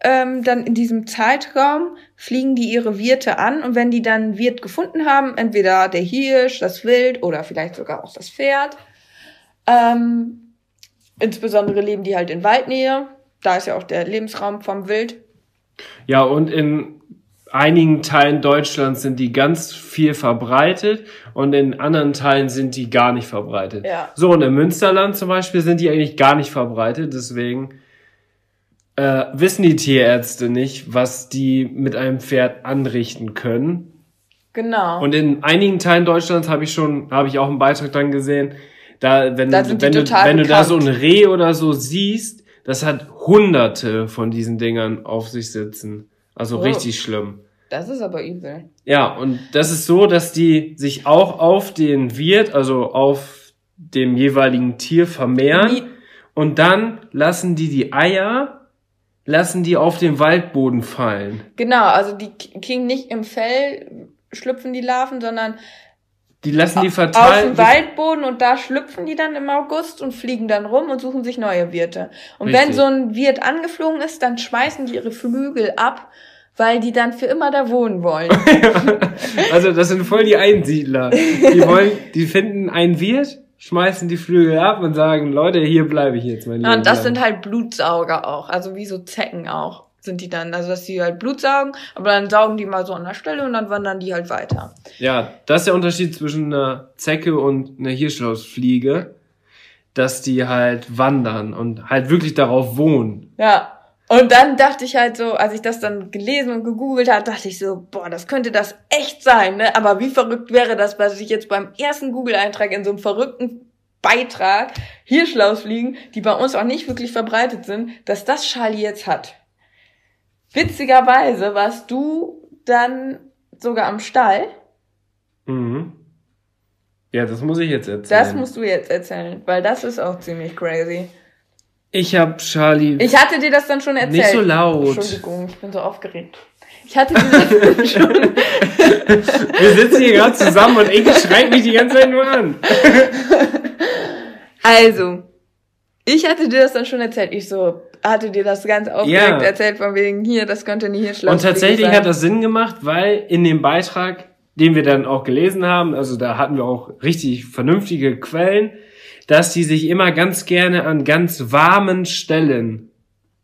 ähm, dann in diesem Zeitraum, fliegen die ihre Wirte an. Und wenn die dann Wirt gefunden haben, entweder der Hirsch, das Wild oder vielleicht sogar auch das Pferd, ähm, insbesondere leben die halt in Waldnähe. Da ist ja auch der Lebensraum vom Wild. Ja, und in einigen Teilen Deutschlands sind die ganz viel verbreitet und in anderen Teilen sind die gar nicht verbreitet. Ja. So, und im Münsterland zum Beispiel sind die eigentlich gar nicht verbreitet, deswegen äh, wissen die Tierärzte nicht, was die mit einem Pferd anrichten können. Genau. Und in einigen Teilen Deutschlands habe ich schon, habe ich auch einen Beitrag dann gesehen, da, wenn, Da wenn, du, wenn du da so ein. Reh oder so siehst, das hat hunderte von diesen Dingern auf sich sitzen. Also Oh. richtig schlimm. das ist aber übel. Ja, und das ist so, dass die sich auch auf den Wirt, also auf dem jeweiligen Tier vermehren. Nie- Und dann lassen die die Eier, lassen die auf den Waldboden fallen. Genau, also die kriegen nicht im Fell schlüpfen die Larven, sondern Die lassen die auf verteilen. dem Waldboden und da schlüpfen die dann im August und fliegen dann rum und suchen sich neue Wirte. Und wenn Richtig. so ein Wirt angeflogen ist, dann schmeißen die ihre Flügel ab, weil die dann für immer da wohnen wollen. Also das sind voll die Einsiedler. Die wollen, die finden einen Wirt, schmeißen die Flügel ab und sagen, Leute, hier bleibe ich jetzt, mein Ja, und das Leben sind halt Blutsauger auch, also wie so Zecken auch sind die dann, also dass die halt Blut saugen, aber dann saugen die mal so an der Stelle und dann wandern die halt weiter. Ja, das ist der Unterschied zwischen einer Zecke und einer Hirschlausfliege, dass die halt wandern und halt wirklich darauf wohnen. Ja. Und dann dachte ich halt so, als ich das dann gelesen und gegoogelt habe, dachte ich so, boah, das könnte das echt sein, ne? Aber wie verrückt wäre das, was ich jetzt beim ersten Google-Eintrag in so einem verrückten Beitrag Hirschlausfliegen, die bei uns auch nicht wirklich verbreitet sind, dass das Charlie jetzt hat. Witzigerweise warst du dann sogar am Stall. Mhm. Ja, das muss ich jetzt erzählen. Das musst du jetzt erzählen, weil das ist auch ziemlich crazy. ich habe Charlie. Ich hatte dir das dann schon erzählt. Nicht so laut. Entschuldigung, ich bin so aufgeregt. Ich hatte dir das schon. Wir sitzen hier gerade zusammen und ich schreit mich die ganze Zeit nur an. Also, ich hatte dir das dann schon erzählt. Ich so, hatte dir das ganz aufgeregt Ja. erzählt, von wegen hier, das könnte nie hier Und tatsächlich hat das Sinn gemacht, weil in dem Beitrag, den wir dann auch gelesen haben, also da hatten wir auch richtig vernünftige Quellen, dass die sich immer ganz gerne an ganz warmen Stellen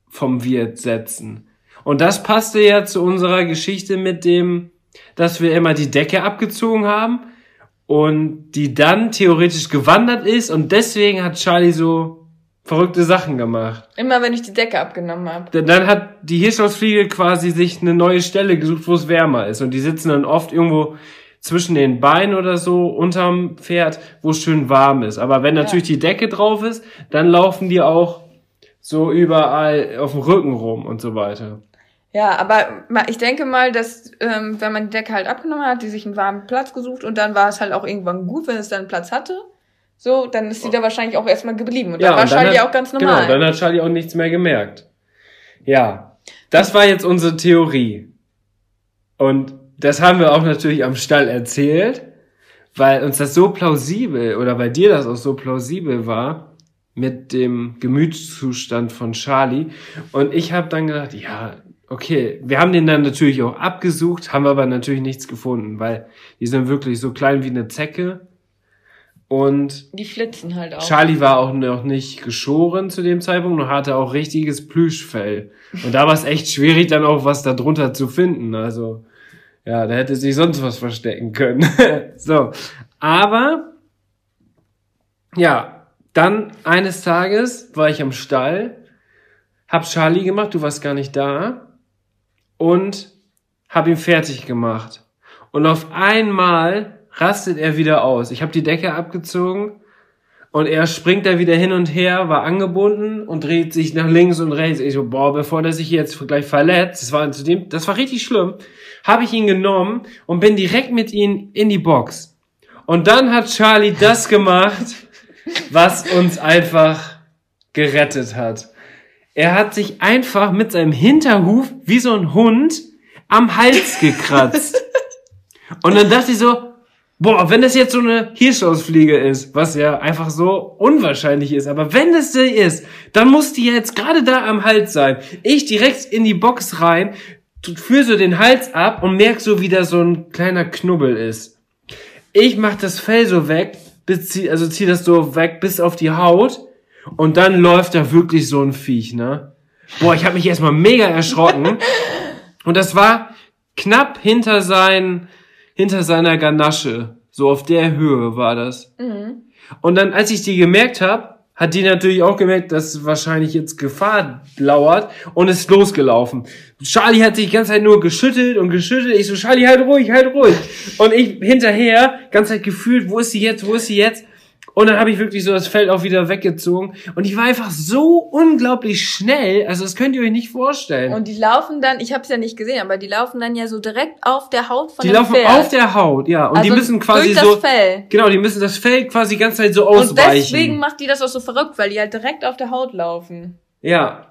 vom Wirt setzen. Und das passte ja zu unserer Geschichte mit dem, dass wir immer die Decke abgezogen haben und die dann theoretisch gewandert ist und deswegen hat Charlie so verrückte Sachen gemacht. Immer wenn ich die Decke abgenommen habe. Dann- Dann hat die Hirschhausfliege quasi sich eine neue Stelle gesucht, wo es wärmer ist. Und die sitzen dann oft irgendwo zwischen den Beinen oder so unterm Pferd, wo es schön warm ist. Aber wenn natürlich die Decke drauf ist, dann laufen die auch so überall auf dem Rücken rum und so weiter. Ja, aber ich denke mal, dass ähm, wenn man die Decke halt abgenommen hat, die sich einen warmen Platz gesucht und dann war es halt auch irgendwann gut, wenn es dann Platz hatte. So, dann ist sie da wahrscheinlich auch erstmal geblieben. Und dann war und dann Charlie hat- auch ganz normal. Genau, dann hat Charlie auch nichts mehr gemerkt. Ja, das war jetzt unsere Theorie. Und das haben wir auch natürlich am Stall erzählt, weil uns das so plausibel oder bei dir das auch so plausibel war mit dem Gemütszustand von Charlie. Und ich habe dann gedacht, ja, okay, wir haben den dann natürlich auch abgesucht, haben aber natürlich nichts gefunden, weil die sind wirklich so klein wie eine Zecke. Und die flitzen halt auch. Charlie war auch noch nicht geschoren zu dem Zeitpunkt und hatte auch richtiges Plüschfell. Und da war es echt schwierig, dann auch was da drunter zu finden. Also, ja, da hätte sich sonst was verstecken können. so. Aber, ja, dann eines Tages war ich am Stall, hab Charlie gemacht, du warst gar nicht da, und hab ihn fertig gemacht. Und auf einmal rastet er wieder aus. Ich habe die Decke abgezogen und er springt da wieder hin und her, war angebunden und dreht sich nach links und rechts. Ich so, boah, bevor der sich jetzt gleich verletzt, das war zu dem, das war richtig schlimm, habe ich ihn genommen und bin direkt mit ihm in die Box. Und dann hat Charlie das gemacht, was uns einfach gerettet hat. Er hat sich einfach mit seinem Hinterhuf wie so ein Hund am Hals gekratzt. Und dann dachte ich so, boah, wenn das jetzt so eine Hirschausfliege ist, was ja einfach so unwahrscheinlich ist, aber wenn das die ist, dann muss die jetzt gerade da am Hals sein. Ich direkt in die Box rein, führe so den Hals ab und merk so, wie da so ein kleiner Knubbel ist. Ich mach das Fell so weg, bis also zieh das so weg bis auf die Haut und dann läuft da wirklich so ein Viech, ne? Boah, ich habe mich erstmal mega erschrocken. Und das war knapp hinter sein, hinter seiner Ganasche. So auf der Höhe war das. Und dann, als ich die gemerkt habe, hat die natürlich auch gemerkt, dass wahrscheinlich jetzt Gefahr lauert und ist losgelaufen. Charlie hat sich die ganze Zeit nur geschüttelt und geschüttelt. Ich so, Charlie, halt ruhig, halt ruhig. Und ich hinterher, ganze Zeit gefühlt, wo ist sie jetzt, wo ist sie jetzt? Und dann habe ich wirklich so das Feld auch wieder weggezogen. Und ich war einfach so unglaublich schnell. Also das könnt ihr euch nicht vorstellen. Und die laufen dann, ich habe es ja nicht gesehen, aber die laufen dann ja so direkt auf der Haut von die dem laufen Pferd. auf der Haut, ja. Und die Also müssen quasi so. Fell. Genau, die müssen das Fell quasi die ganze Zeit so Und ausweichen. deswegen macht die das auch so verrückt, weil die halt direkt auf der Haut laufen. Ja.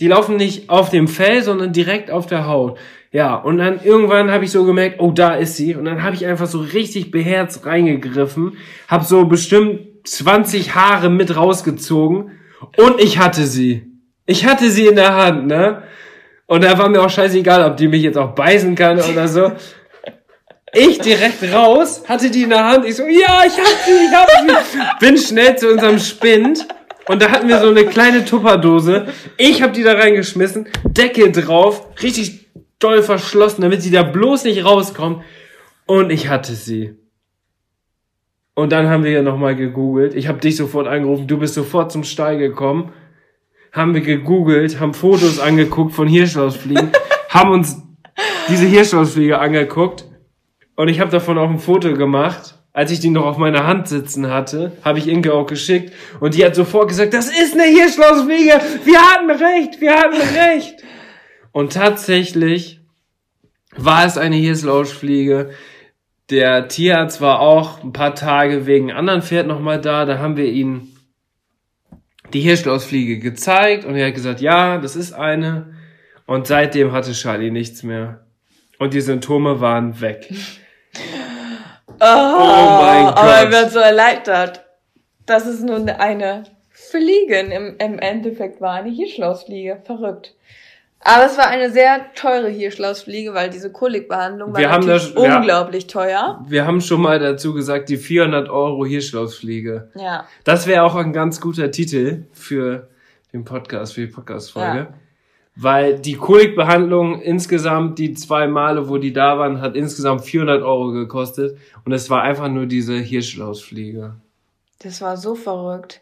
Die laufen nicht auf dem Fell, sondern direkt auf der Haut. Ja, und dann irgendwann habe ich so gemerkt, oh, da ist sie. Und dann habe ich einfach so richtig beherzt reingegriffen, habe so bestimmt 20 Haare mit rausgezogen und ich hatte sie. Ich hatte sie in der Hand, ne? Und da war mir auch scheißegal, ob die mich jetzt auch beißen kann oder so. Ich direkt raus, hatte die in der Hand. Ich so, ja, ich hab sie, ich hab sie. Bin schnell zu unserem Spind. Und da hatten wir so eine kleine Tupperdose. Ich hab die da reingeschmissen, Decke drauf, richtig doll verschlossen, damit sie da bloß nicht rauskommt. Und ich hatte sie. Und dann haben wir ja nochmal gegoogelt. Ich habe dich sofort angerufen, du bist sofort zum Stall gekommen. Haben wir gegoogelt, haben Fotos angeguckt von Hirschlausfliegen, haben uns diese Hirschlausfliege angeguckt. Und ich habe davon auch ein Foto gemacht. Als ich die noch auf meiner Hand sitzen hatte, habe ich Inke auch geschickt. Und die hat sofort gesagt, das ist eine Hirschlausfliege. Wir hatten recht, wir hatten recht. Und tatsächlich war es eine Hirslauschfliege. Der Tierarzt war auch ein paar Tage wegen anderen Pferd nochmal da. Da haben wir ihn die Hirschlausfliege gezeigt und er hat gesagt, ja, das ist eine. Und seitdem hatte Charlie nichts mehr. Und die Symptome waren weg. Oh, mein Aber er Gott. wird so erleichtert. Das ist nun eine Fliege. Im, Im Endeffekt war eine Hirschlausfliege. Verrückt. Aber es war eine sehr teure Hirschlausfliege, weil diese Kolikbehandlung war Wir natürlich das- unglaublich teuer. Wir haben schon mal dazu gesagt, die 400 Euro Hirschlausfliege. Ja. Das wäre auch ein ganz guter Titel für den Podcast, für die Podcast-Folge. Ja. Weil die Kolikbehandlung insgesamt, die zwei Male, wo die da waren, hat insgesamt 400 Euro gekostet. Und es war einfach nur diese Hirschlausfliege. Das war so verrückt.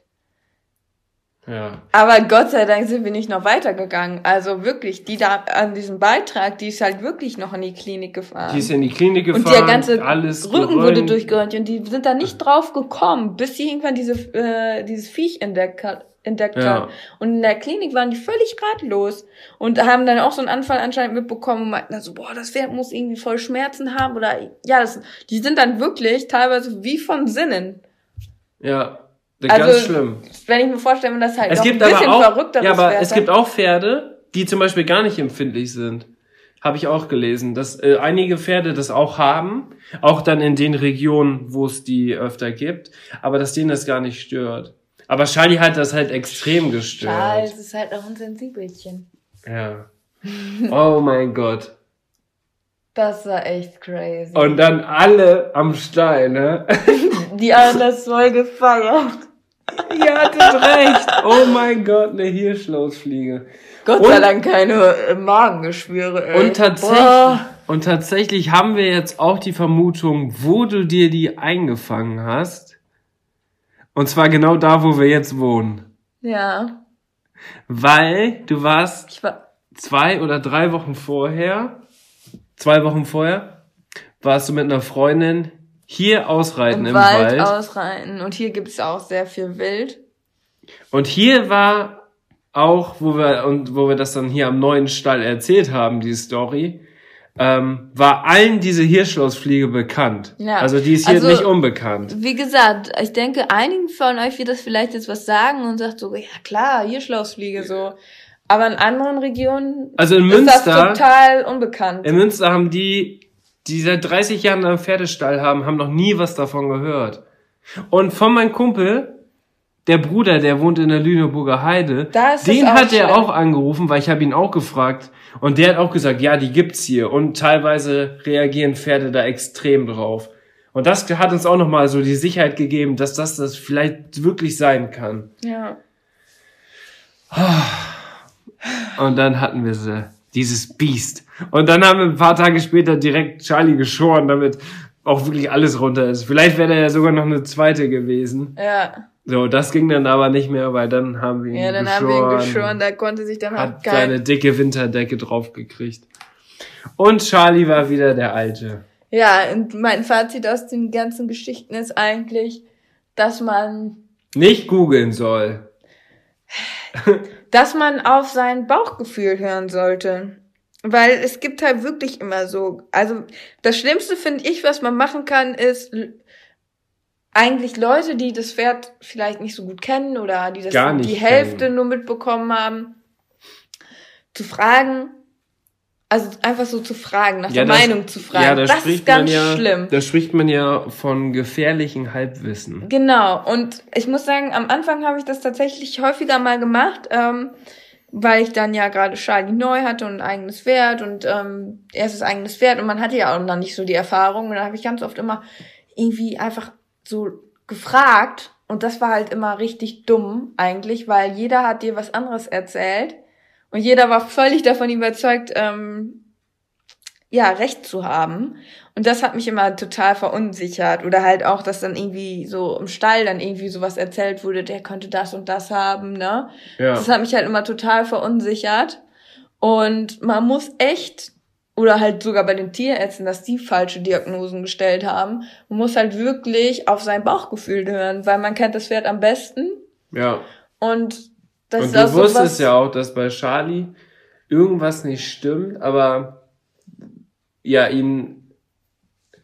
Ja. Aber Gott sei Dank sind wir nicht noch weitergegangen. Also wirklich, die da an diesem Beitrag, die ist halt wirklich noch in die Klinik gefahren. Die ist in die Klinik gefahren. und der ganze alles Rücken wurde gerönt. durchgerönt und die sind da nicht drauf gekommen, bis sie irgendwann diese, äh, dieses Viech entdeckt hat. Entdeckt Ja. hat. Und in der Klinik waren die völlig ratlos und haben dann auch so einen Anfall anscheinend mitbekommen und meinten dann so, boah, das Pferd muss irgendwie voll Schmerzen haben oder ja, das, die sind dann wirklich teilweise wie von Sinnen. Ja. Also, Ganz schlimm. Wenn ich mir vorstelle, wenn das halt Es noch gibt ein bisschen aber auch, verrückteres ja, aber Pferd es gibt auch Pferde, die zum Beispiel gar nicht empfindlich sind. Habe ich auch gelesen, dass äh, einige Pferde das auch haben, auch dann in den Regionen, wo es die öfter gibt, aber dass denen das gar nicht stört. Aber Charlie hat das halt extrem gestört. Charles ist halt auch ein Sensibelchen. Ja. Oh mein Gott. Das war echt crazy. Und dann alle am Stall, ne? die haben das voll gefeiert. Ihr hattet recht. Oh mein Gott, eine Hirschlausfliege. Gott Und- sei Dank keine äh, Magengeschwüre. Ey. Und tatsächlich, Boah. und tatsächlich haben wir jetzt auch die Vermutung, wo du dir die eingefangen hast. Und zwar genau da, wo wir jetzt wohnen. Ja, Weil du warst war. zwei oder drei Wochen vorher, zwei Wochen vorher, warst du mit einer Freundin hier ausreiten Im im Wald, Wald. ausreiten. Und hier gibt's auch sehr viel Wild. Und hier war auch, wo wir, und wo wir das dann hier am neuen Stall erzählt haben, die Story, ähm, war allen diese Hirschlausfliege bekannt. Ja. Also die ist hier Also- nicht unbekannt. Wie gesagt, ich denke, einigen von euch wird das vielleicht jetzt was sagen und sagt so, ja klar, hier Schlausfliege so. Aber in anderen Regionen Also in ist das Münster, total unbekannt. in Münster haben die, die seit 30 Jahren einen Pferdestall haben, haben noch nie was davon gehört. Und von meinem Kumpel, der Bruder, der wohnt in der Lüneburger Heide, den hat er auch angerufen, weil ich habe ihn auch gefragt. Und der hat auch gesagt, ja, die gibt's hier. Und teilweise reagieren Pferde da extrem drauf. Und das hat uns auch nochmal so die Sicherheit gegeben, dass das das vielleicht wirklich sein kann. ja. Und dann hatten wir sie, dieses Biest. Und dann haben wir ein paar Tage später direkt Charlie geschoren, damit auch wirklich alles runter ist. Vielleicht wäre da ja sogar noch eine zweite gewesen. Ja. So, das ging dann aber nicht mehr, weil dann haben wir ihn Ja, dann haben geschoren. wir ihn geschoren, da konnte sich dann hat auch seine kein... dicke Winterdecke draufgekriegt. Und Charlie war wieder der Alte. Ja, und mein Fazit aus den ganzen Geschichten ist eigentlich, dass man, Nicht googeln soll. dass man auf sein Bauchgefühl hören sollte. Weil es gibt halt wirklich immer so, also das Schlimmste finde ich, was man machen kann, ist eigentlich Leute, die das Pferd vielleicht nicht so gut kennen oder die das Gar nicht die Hälfte kennen. nur mitbekommen haben, zu fragen, also einfach so zu fragen, nach der das- Meinung zu fragen. Ja, da das spricht ist ganz man ja, schlimm. Da spricht man ja von gefährlichen Halbwissen. Genau, und ich muss sagen, am Anfang habe ich das tatsächlich häufiger mal gemacht, ähm, weil ich dann ja gerade Charlie neu hatte und ein eigenes Pferd und ähm, erstes eigenes Pferd und man hatte ja auch noch nicht so die Erfahrung. Und dann habe ich ganz oft immer irgendwie einfach so gefragt und das war halt immer richtig dumm eigentlich, weil jeder hat dir was anderes erzählt und jeder war völlig davon überzeugt, ähm, ja, Recht zu haben. Und das hat mich immer total verunsichert. Oder halt auch, dass dann irgendwie so im Stall dann irgendwie sowas erzählt wurde, der könnte das und das haben, ne? Ja. Das hat mich halt immer total verunsichert. Und man muss echt, oder halt sogar bei den Tierärzten, dass die falsche Diagnosen gestellt haben, man muss halt wirklich auf sein Bauchgefühl hören, weil man kennt das Pferd am besten. ja. Und das Und ist du auch so wusstest ja auch, dass bei Charlie irgendwas nicht stimmt, aber ja, ihn,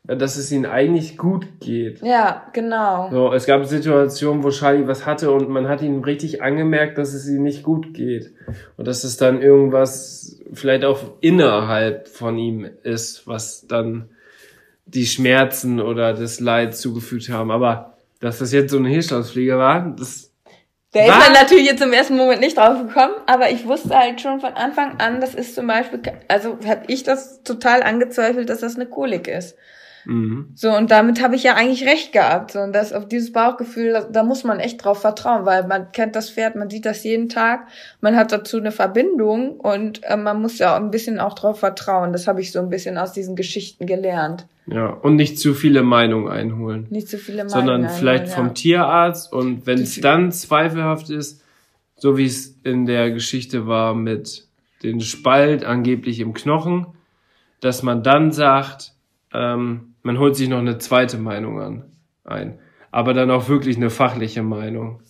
dass es ihnen eigentlich gut geht. Ja, genau. So, es gab Situationen, wo Charlie was hatte und man hat ihm richtig angemerkt, dass es ihm nicht gut geht. Und dass es dann irgendwas vielleicht auch innerhalb von ihm ist, was dann die Schmerzen oder das Leid zugefügt haben. Aber dass das jetzt so eine Hirschlausfliege war, das Der ist dann natürlich jetzt im ersten Moment nicht drauf gekommen, aber ich wusste halt schon von Anfang an, das ist zum Beispiel, also habe ich das total angezweifelt, dass das eine Kolik ist. Mhm. So, und damit habe ich ja eigentlich recht gehabt. So, und das auf dieses Bauchgefühl, da, da muss man echt drauf vertrauen, weil man kennt das Pferd, man sieht das jeden Tag, man hat dazu eine Verbindung und äh, man muss ja auch ein bisschen auch drauf vertrauen. Das habe ich so ein bisschen aus diesen Geschichten gelernt. ja, und nicht zu viele Meinungen einholen. Nicht zu viele Meinungen. sondern vielleicht vom ja. Tierarzt und wenn es dann zweifelhaft ist, so wie es in der Geschichte war mit den Spalt angeblich im Knochen, dass man dann sagt, ähm, man holt sich noch eine zweite Meinung an, ein, aber dann auch wirklich eine fachliche Meinung.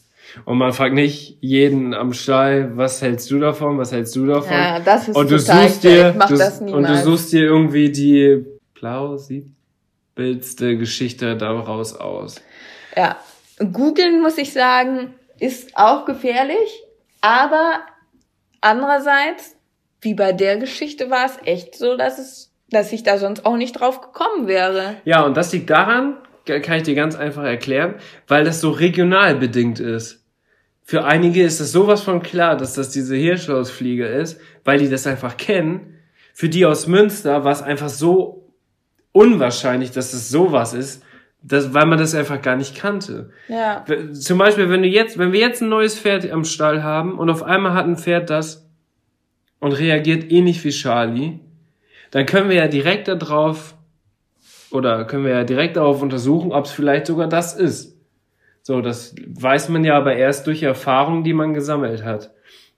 Und man fragt nicht jeden am Stall, was hältst du davon, was hältst du davon? Ja, das ist und du suchst dir, du, und du suchst dir irgendwie die plausibelste Geschichte daraus aus. Ja, googeln muss ich sagen, ist auch gefährlich, aber andererseits, wie bei der Geschichte war es echt so, dass es, dass ich da sonst auch nicht drauf gekommen wäre. Ja, und das liegt daran, kann ich dir ganz einfach erklären, weil das so regional bedingt ist. Für einige ist es sowas von klar, dass das diese Hirschlausfliege ist, weil die das einfach kennen. Für die aus Münster war es einfach so unwahrscheinlich, dass es sowas ist, dass, weil man das einfach gar nicht kannte. Ja, Zum Beispiel, wenn du jetzt, wenn wir jetzt ein neues Pferd am Stall haben und auf einmal hat ein Pferd das und reagiert ähnlich wie Charlie, dann können wir ja direkt darauf oder können wir ja direkt darauf untersuchen, ob es vielleicht sogar das ist. So, das weiß man ja aber erst durch Erfahrung, die man gesammelt hat.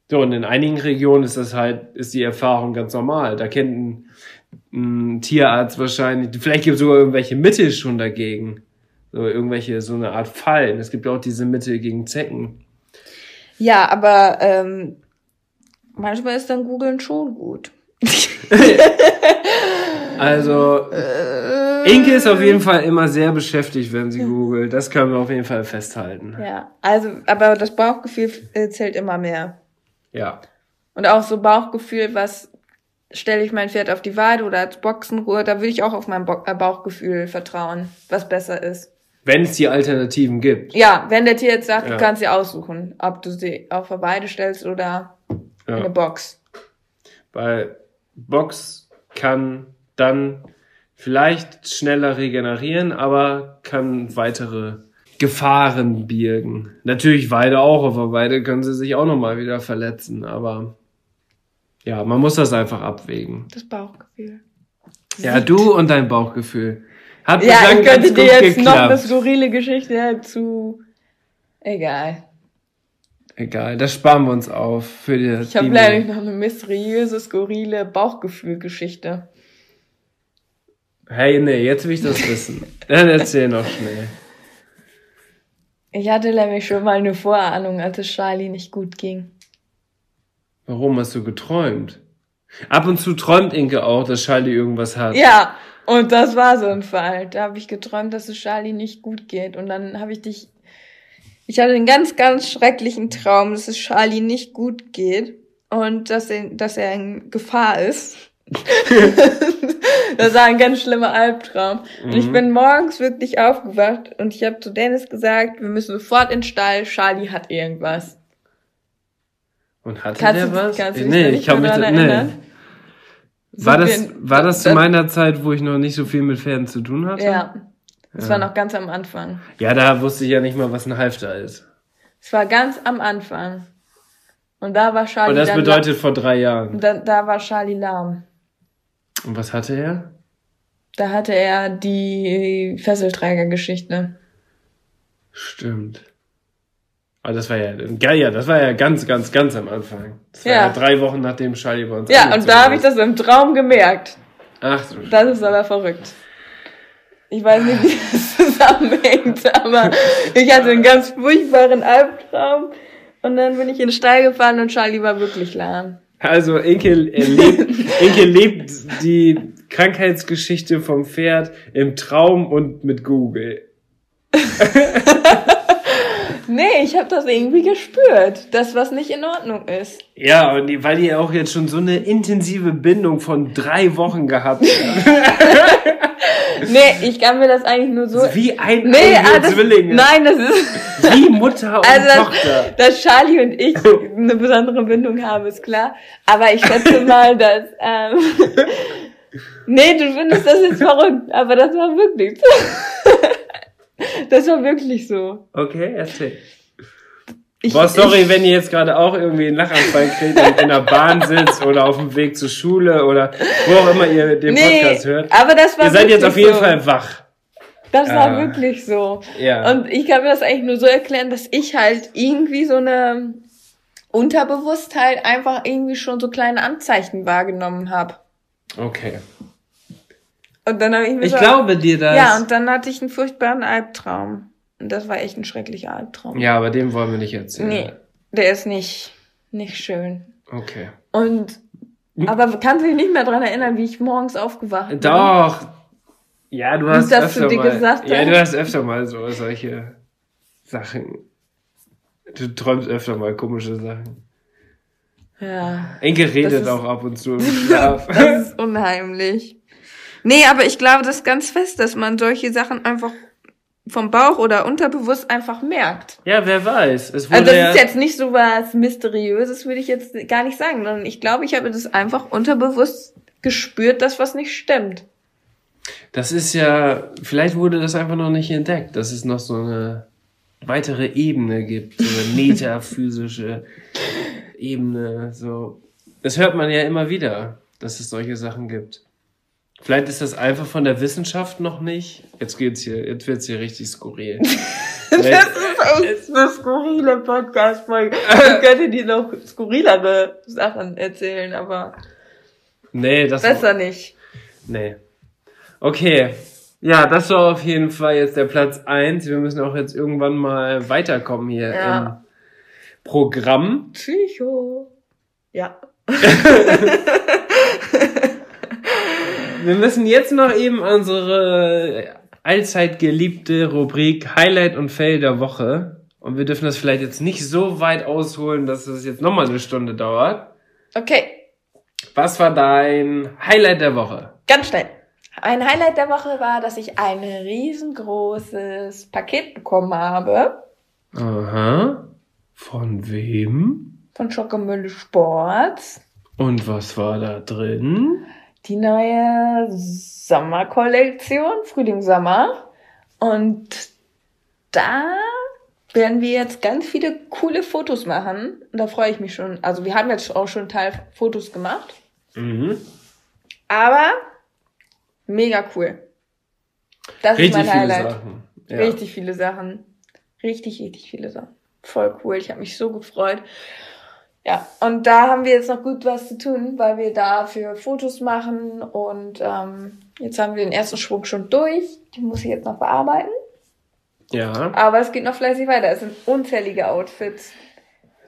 So, und in einigen Regionen ist das halt, ist die Erfahrung ganz normal. Da kennt ein, ein Tierarzt wahrscheinlich, vielleicht gibt es sogar irgendwelche Mittel schon dagegen. So, irgendwelche, so eine Art Fallen. Es gibt auch diese Mittel gegen Zecken. ja, aber ähm, manchmal ist dann googeln schon gut. Also, Inke ist auf jeden Fall immer sehr beschäftigt, wenn sie googelt. Das können wir auf jeden Fall festhalten. Ja, also, aber das Bauchgefühl äh, zählt immer mehr. Ja. Und auch so Bauchgefühl, was stelle ich mein Pferd auf die Weide oder als Boxenruhe, da würde ich auch auf mein Bo äh, Bauchgefühl vertrauen, was besser ist. Wenn es die Alternativen gibt. Ja, wenn der Tier jetzt sagt, Ja. du kannst dir aussuchen, ob du sie auf der Weide stellst oder in eine Ja. Box. Weil Box kann dann vielleicht schneller regenerieren, aber kann weitere Gefahren birgen. Natürlich Weide auch, auf der Weide können sie sich auch nochmal wieder verletzen, aber ja, man muss das einfach abwägen. Das Bauchgefühl. Ja, du und dein Bauchgefühl. Hat Ja, ich könnte dir jetzt noch eine geklappt. skurrile Geschichte dazu. Egal. Egal, das sparen wir uns auf für die. Ich habe leider noch eine mysteriöse, skurrile Bauchgefühl-Geschichte. Hey, nee, jetzt will ich das wissen. Dann erzähl noch schnell. Ich hatte nämlich schon mal eine Vorahnung, als es Charlie nicht gut ging. Warum hast du geträumt? Ab und zu träumt Inke auch, dass Charlie irgendwas hat. Ja, und das war so ein Fall. Da habe ich geträumt, dass es Charlie nicht gut geht. Und dann habe ich dich. Ich hatte einen ganz, ganz schrecklichen Traum, dass es Charlie nicht gut geht und dass er, dass er in Gefahr ist. das war ein ganz schlimmer Albtraum. Und ich bin morgens wirklich aufgewacht und ich habe zu Dennis gesagt, wir müssen sofort in den Stall, Charlie hat irgendwas. Und hatte Kannst der was? kannst du dich nee, ich kann mich mehr da, dran nee. erinnern? War das, war das zu meiner Zeit, wo ich noch nicht so viel mit Pferden zu tun hatte? Ja. Das Ja. war noch ganz am Anfang. Ja, da wusste ich ja nicht mal, was ein Halfter ist. Es war ganz am Anfang. Und da war Charlie Und das bedeutet vor drei Jahren. Da, da war Charlie lahm. Und was hatte er? Da hatte er die Fesselträgergeschichte. Stimmt. Aber das war ja, geil, ja, das war ja ganz, ganz, ganz am Anfang. Das war ja, Ja. drei Wochen nachdem Charlie bei uns Ja, und da habe ich das im Traum gemerkt. Ach du Das ist aber verrückt. Ich weiß nicht, wie das zusammenhängt, aber ich hatte einen ganz furchtbaren Albtraum. Und dann bin ich in den Stall gefahren und Charlie war wirklich lahm. Also Inke erlebt, Inke lebt die Krankheitsgeschichte vom Pferd im Traum und mit Google. Nee, ich habe das irgendwie gespürt, dass was nicht in Ordnung ist. Ja, und die, weil die auch jetzt schon so eine intensive Bindung von drei Wochen gehabt haben. Nee, ich kann mir das eigentlich nur so. Wie ein Nee, ah, das, Zwillinge. nein, das ist. Wie Mutter und Also, Tochter. dass, dass Charlie und ich eine besondere Bindung haben, ist klar. Aber ich schätze mal, dass. Ähm, nee, du findest das jetzt verrückt, aber das war wirklich so. Das war wirklich so. Okay, erzähl. Ich, Boah, sorry, wenn ihr jetzt gerade auch irgendwie einen Lachanfall kriegt und in der Bahn sitzt oder auf dem Weg zur Schule oder wo auch immer ihr den Nee, Podcast hört. aber das war Ihr seid jetzt auf jeden so. Fall wach. Das war Ah. wirklich so. Ja. Und ich kann mir das eigentlich nur so erklären, dass ich halt irgendwie so eine Unterbewusstheit einfach irgendwie schon so kleine Anzeichen wahrgenommen habe. Okay. Und dann habe ich mir Ich so, glaube dir das. Ja, und dann hatte ich einen furchtbaren Albtraum. Und das war echt ein schrecklicher Albtraum. ja, aber dem wollen wir nicht erzählen. Nee, der ist nicht, nicht schön. Okay. Und, aber kannst dich nicht mehr dran erinnern, wie ich morgens aufgewacht bin? Doch. Ja, du hast das öfter dir mal. gesagt ja, du hast öfter mal so solche Sachen. Du träumst öfter mal komische Sachen. Ja. Enke redet ist- auch ab und zu im Schlaf. Das ist unheimlich. Nee, aber ich glaube das ganz fest, dass man solche Sachen einfach vom Bauch oder unterbewusst einfach merkt. ja, wer weiß. Also das ja, ist jetzt nicht so was Mysteriöses, würde ich jetzt gar nicht sagen, sondern ich glaube, ich habe das einfach unterbewusst gespürt, dass was nicht stimmt. Das ist ja, vielleicht wurde das einfach noch nicht entdeckt, dass es noch so eine weitere Ebene gibt, so eine metaphysische Ebene, so. Das hört man ja immer wieder, dass es solche Sachen gibt. Vielleicht ist das einfach von der Wissenschaft noch nicht. Jetzt geht's hier, jetzt wird's hier richtig skurril. Vielleicht- ist echt eine skurrile Podcast-Folge. Ich könnte dir noch skurrilere Sachen erzählen, aber nee, das besser nicht. Nee. Okay. Ja, das war auf jeden Fall jetzt der Platz eins. Wir müssen auch jetzt irgendwann mal weiterkommen hier Ja. im Programm. Psycho. Ja. Wir müssen jetzt noch eben unsere allzeit geliebte Rubrik Highlight und Fail der Woche. Und wir dürfen das vielleicht jetzt nicht so weit ausholen, dass es jetzt nochmal eine Stunde dauert. Okay, Was war dein Highlight der Woche? ganz schnell. Ein Highlight der Woche war, dass ich ein riesengroßes Paket bekommen habe Aha. Von wem? von Schokomülle Sports. Und was war da drin? Die neue Sommerkollektion, Frühling-Sommer. Und da werden wir jetzt ganz viele coole Fotos machen. Und da freue ich mich schon. Also wir haben jetzt auch schon Teil Fotos gemacht. Mhm. Aber mega cool. Das Richtig ist mein viele Highlight. Sachen. Ja. Richtig viele Sachen. Richtig, richtig viele Sachen. Voll cool. Ich habe mich so gefreut. Ja, und da haben wir jetzt noch gut was zu tun, weil wir dafür Fotos machen und ähm, jetzt haben wir den ersten Schwung schon durch. Die muss ich jetzt noch bearbeiten. Ja, Aber es geht noch fleißig weiter. Es sind unzählige Outfits.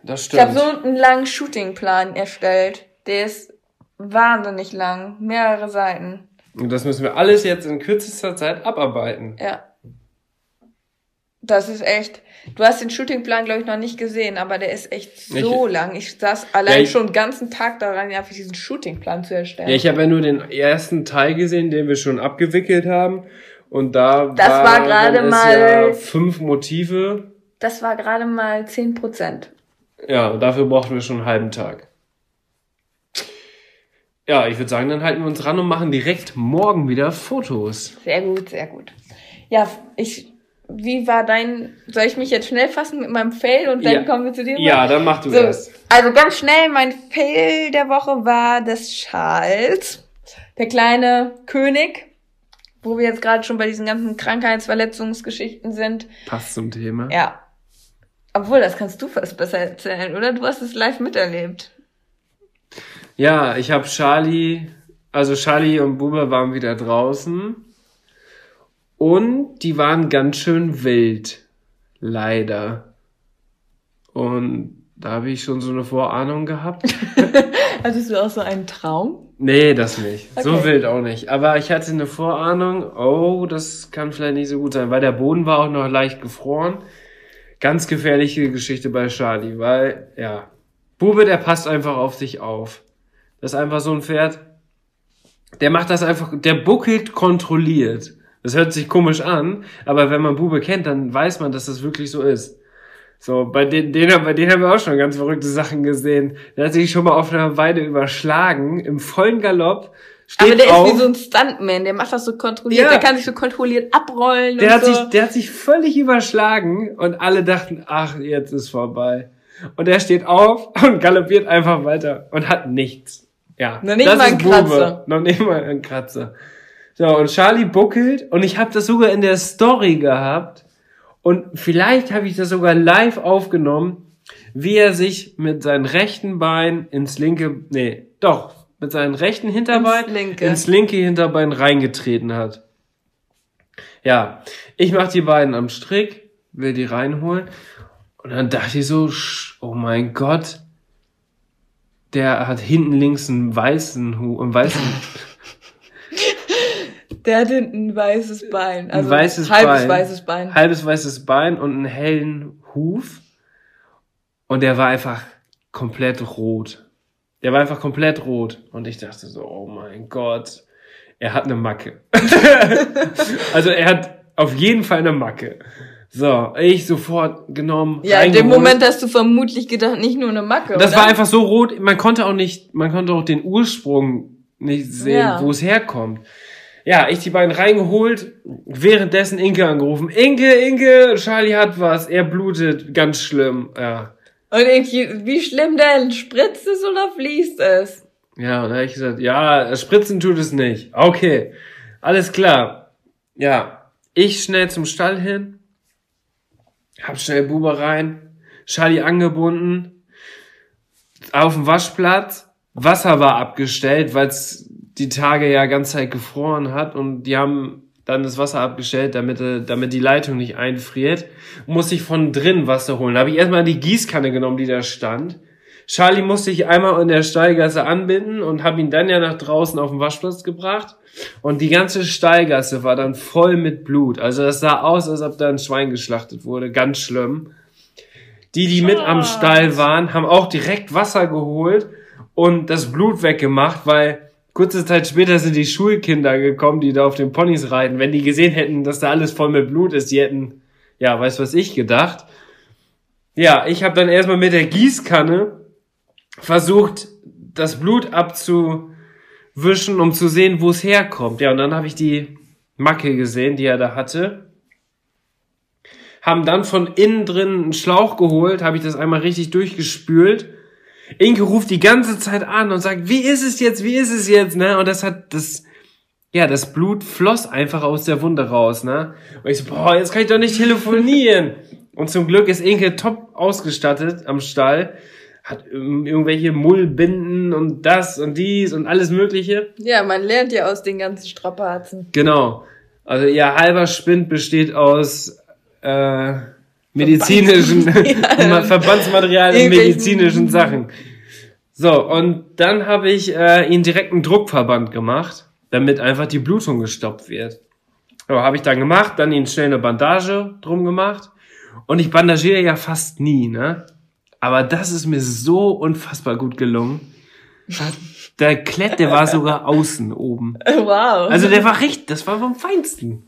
das Ich habe stimmt. so einen langen Shootingplan erstellt. Der ist wahnsinnig lang. Mehrere Seiten. Und das müssen wir alles jetzt in kürzester Zeit abarbeiten. Ja. Das ist echt. Du hast den Shootingplan, glaube ich, noch nicht gesehen, aber der ist echt so Ich- lang. Ich saß allein Ja, ich- schon den ganzen Tag daran, einfach diesen Shootingplan zu erstellen. Ja, ich habe ja nur den ersten Teil gesehen, den wir schon abgewickelt haben. Und da Das war gerade waren es mal- ja fünf Motive. das war gerade mal 10 Prozent. Ja, und dafür brauchten wir schon einen halben Tag. Ja, ich würde sagen, dann halten wir uns ran und machen direkt morgen wieder Fotos. Sehr gut, sehr gut. Ja, ich, wie war dein, soll ich mich jetzt schnell fassen mit meinem Fail und dann Ja. kommen wir zu dir? Ja, dann mach du So, erst. also ganz schnell, mein Fail der Woche war des Charles, der kleine König, wo wir jetzt gerade schon bei diesen ganzen Krankheitsverletzungsgeschichten sind. Passt zum Thema. Ja. Obwohl, das kannst du fast besser erzählen, oder? Du hast es live miterlebt. Ja, ich habe Charlie, also Charlie und Bube waren wieder draußen und die waren ganz schön wild, leider. Und Da habe ich schon so eine Vorahnung gehabt. Hattest du auch so einen Traum? Nee, das nicht. So Okay. wild auch nicht. Aber ich hatte eine Vorahnung, oh, das kann vielleicht nicht so gut sein, weil der Boden war auch noch leicht gefroren. Ganz gefährliche Geschichte bei Charlie, weil, ja, Bube, der passt einfach auf sich auf. Das ist einfach so ein Pferd, der macht das einfach, der buckelt kontrolliert. Das hört sich komisch an, aber wenn man Bube kennt, dann weiß man, dass das wirklich so ist. So, bei denen, denen, bei denen haben wir auch schon ganz verrückte Sachen gesehen. Der hat sich schon mal auf einer Weide überschlagen, im vollen Galopp, steht Aber der auf. ist wie so ein Stuntman, der macht das so kontrolliert, Ja. der kann sich so kontrolliert abrollen der, und hat so. sich, der hat sich völlig überschlagen und alle dachten, ach, jetzt ist vorbei. Und er steht auf und galoppiert einfach weiter und hat nichts. Ja, Noch nicht das mal ein. Kratzer. Noch nicht mal ein Kratzer. So, und Charlie buckelt und ich habe das sogar in der Story gehabt und vielleicht habe ich das sogar live aufgenommen, wie er sich mit seinem rechten Bein ins linke, nee, doch, mit seinem rechten Hinterbein Ins linke. ins linke Hinterbein reingetreten hat. Ja, ich mach die beiden am Strick, will die reinholen und dann dachte ich so, oh mein Gott, der hat hinten links einen weißen Hu, einen weißen, Der hat ein weißes Bein. Also weißes halbes Bein. weißes Bein. halbes weißes Bein und einen hellen Huf und der war einfach komplett rot. Der war einfach komplett rot und ich dachte so, oh mein Gott, er hat eine Macke. also er hat auf jeden Fall eine Macke. So, ich sofort genommen. Ja, in dem. Moment hast du vermutlich gedacht, nicht nur eine Macke, Das oder? war einfach so rot, man konnte auch nicht, man konnte auch den Ursprung nicht sehen, Ja. wo es herkommt. Ja, ich die beiden reingeholt, währenddessen Inke angerufen. Inke, Inke, Charlie hat was, er blutet, ganz schlimm. Ja, Und irgendwie, wie schlimm denn? Spritzt es oder fließt es? ja, und da habe ich gesagt, ja, spritzen tut es nicht. Okay, alles klar. Ja, ich schnell zum Stall hin, hab schnell Bube rein, Charlie angebunden, auf dem Waschplatz, Wasser war abgestellt, weil es die Tage ja ganz Zeit gefroren hat und die haben dann das Wasser abgestellt, damit, äh, damit die Leitung nicht einfriert. Muss ich von drin Wasser holen. Da habe ich erstmal die Gießkanne genommen, die da stand. Charlie musste ich einmal in der Stallgasse anbinden und habe ihn dann ja nach draußen auf den Waschplatz gebracht. Und die ganze Stallgasse war dann voll mit Blut. Also das sah aus, als ob da ein Schwein geschlachtet wurde. Ganz schlimm. Die, die mit am Stall waren, haben auch direkt Wasser geholt und das Blut weggemacht, weil kurze Zeit später sind die Schulkinder gekommen, die da auf den Ponys reiten. Wenn die gesehen hätten, dass da alles voll mit Blut ist, die hätten, ja, weiß was ich gedacht. Ja, ich habe dann erstmal mit der Gießkanne versucht, das Blut abzuwischen, um zu sehen, wo es herkommt. Ja, und dann habe ich die Macke gesehen, die er da hatte. Haben dann von innen drin einen Schlauch geholt, habe ich das einmal richtig durchgespült. Inke ruft die ganze Zeit an und sagt, wie ist es jetzt, wie ist es jetzt, ne? Und das hat das, ja, das Blut floss einfach aus der Wunde raus, ne? Und ich so, boah, jetzt kann ich doch nicht telefonieren. Und zum Glück ist Inke top ausgestattet am Stall, hat irgendwelche Mullbinden und das und dies und alles mögliche. Ja, man lernt ja aus den ganzen Strapazen. Genau. Also ihr halber Spind besteht aus äh, medizinischen Verbandsmaterial und Irgendwelchen- medizinischen Sachen. So, und dann habe ich äh, ihn direkt einen Druckverband gemacht, damit einfach die Blutung gestoppt wird. So, habe ich dann gemacht, dann ihn schnell eine Bandage drum gemacht. Und ich bandagiere ja fast nie, ne? Aber das ist mir so unfassbar gut gelungen. Der Klett, der war sogar außen oben. Wow. Also der war richtig, das war vom Feinsten.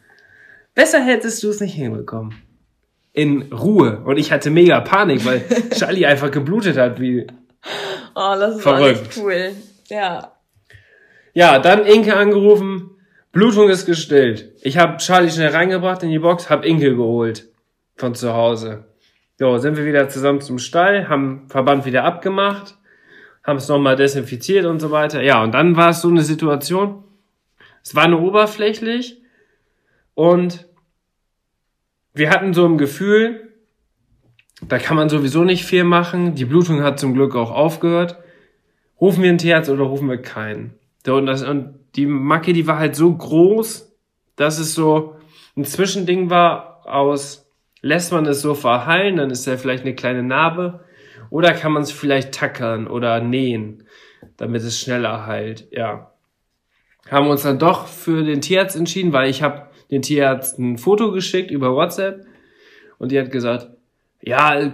Besser hättest du es nicht hinbekommen. In Ruhe. Und ich hatte mega Panik, weil Charlie einfach geblutet hat, wie. oh, das Verrückt. echt cool. Ja. Ja, dann Inke angerufen. Blutung ist gestillt. Ich habe Charlie schnell reingebracht in die Box, hab Inke geholt. Von zu Hause. So, sind wir wieder zusammen zum Stall, haben Verband wieder abgemacht, haben es nochmal desinfiziert und so weiter. Ja, und dann war es so eine Situation. Es war nur oberflächlich und wir hatten so ein Gefühl, da kann man sowieso nicht viel machen. Die Blutung hat zum Glück auch aufgehört. Rufen wir einen Tierarzt oder rufen wir keinen? Und, das, und die Macke, die war halt so groß, dass es so ein Zwischending war aus, lässt man es so verheilen, dann ist da vielleicht eine kleine Narbe. Oder kann man es vielleicht tackern oder nähen, damit es schneller heilt. Ja. Haben uns dann doch für den Tierarzt entschieden, weil ich habe den Tierarzt ein Foto geschickt über WhatsApp und die hat gesagt, ja,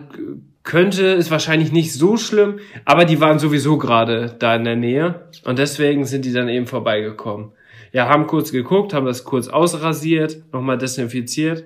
könnte, ist wahrscheinlich nicht so schlimm, aber die waren sowieso gerade da in der Nähe und deswegen sind die dann eben vorbeigekommen. Ja, haben kurz geguckt, haben das kurz ausrasiert, nochmal desinfiziert,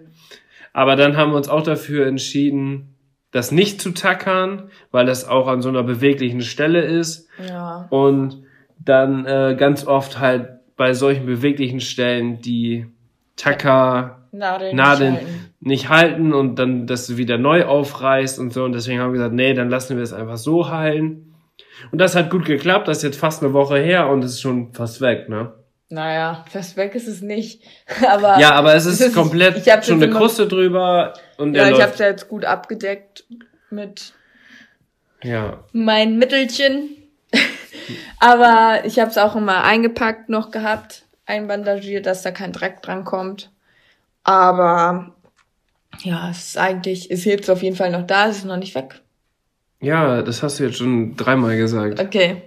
aber dann haben wir uns auch dafür entschieden, das nicht zu tackern, weil das auch an so einer beweglichen Stelle ist Ja. und dann äh, ganz oft halt bei solchen beweglichen Stellen die Tacker Nadeln. Nadeln nicht halten. nicht halten und dann das wieder neu aufreißt und so. Und deswegen haben wir gesagt, nee, dann lassen wir es einfach so heilen. Und das hat gut geklappt. Das ist jetzt fast eine Woche her und es ist schon fast weg, ne? Naja, fast weg ist es nicht. Aber Ja, aber es ist es ist- komplett ich schon eine immer- Kruste drüber und ja, ich läuft. hab's ja jetzt gut abgedeckt mit Ja, mein Mittelchen. Aber ich habe es auch immer eingepackt noch gehabt, einbandagiert, dass da kein Dreck dran kommt. Aber ja, es ist eigentlich, es hebt auf jeden Fall noch da, es ist noch nicht weg. ja, das hast du jetzt schon dreimal gesagt. Okay.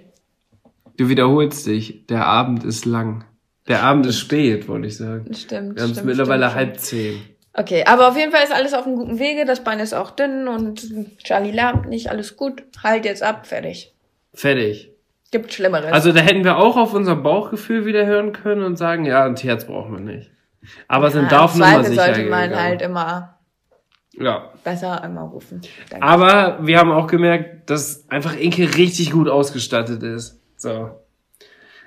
Du wiederholst dich. Der Abend ist lang. Der Abend ist spät, wollte ich sagen. Stimmt. Wir haben es mittlerweile stimmt, halb zehn. Okay, aber auf jeden Fall ist alles auf einem guten Wege. Das Bein ist auch dünn und Charlie lahmt nicht, alles gut. Halt jetzt ab, fertig. Fertig. Gibt Schlimmeres. Also da hätten wir auch auf unser Bauchgefühl wieder hören können und sagen, ja, ein Tierarzt braucht man nicht. Aber sind Ja, da auf Nummer sicher sollte man gegangen. halt immer Ja. besser einmal rufen. Danke. Aber wir haben auch gemerkt, dass einfach Inke richtig gut ausgestattet ist. So.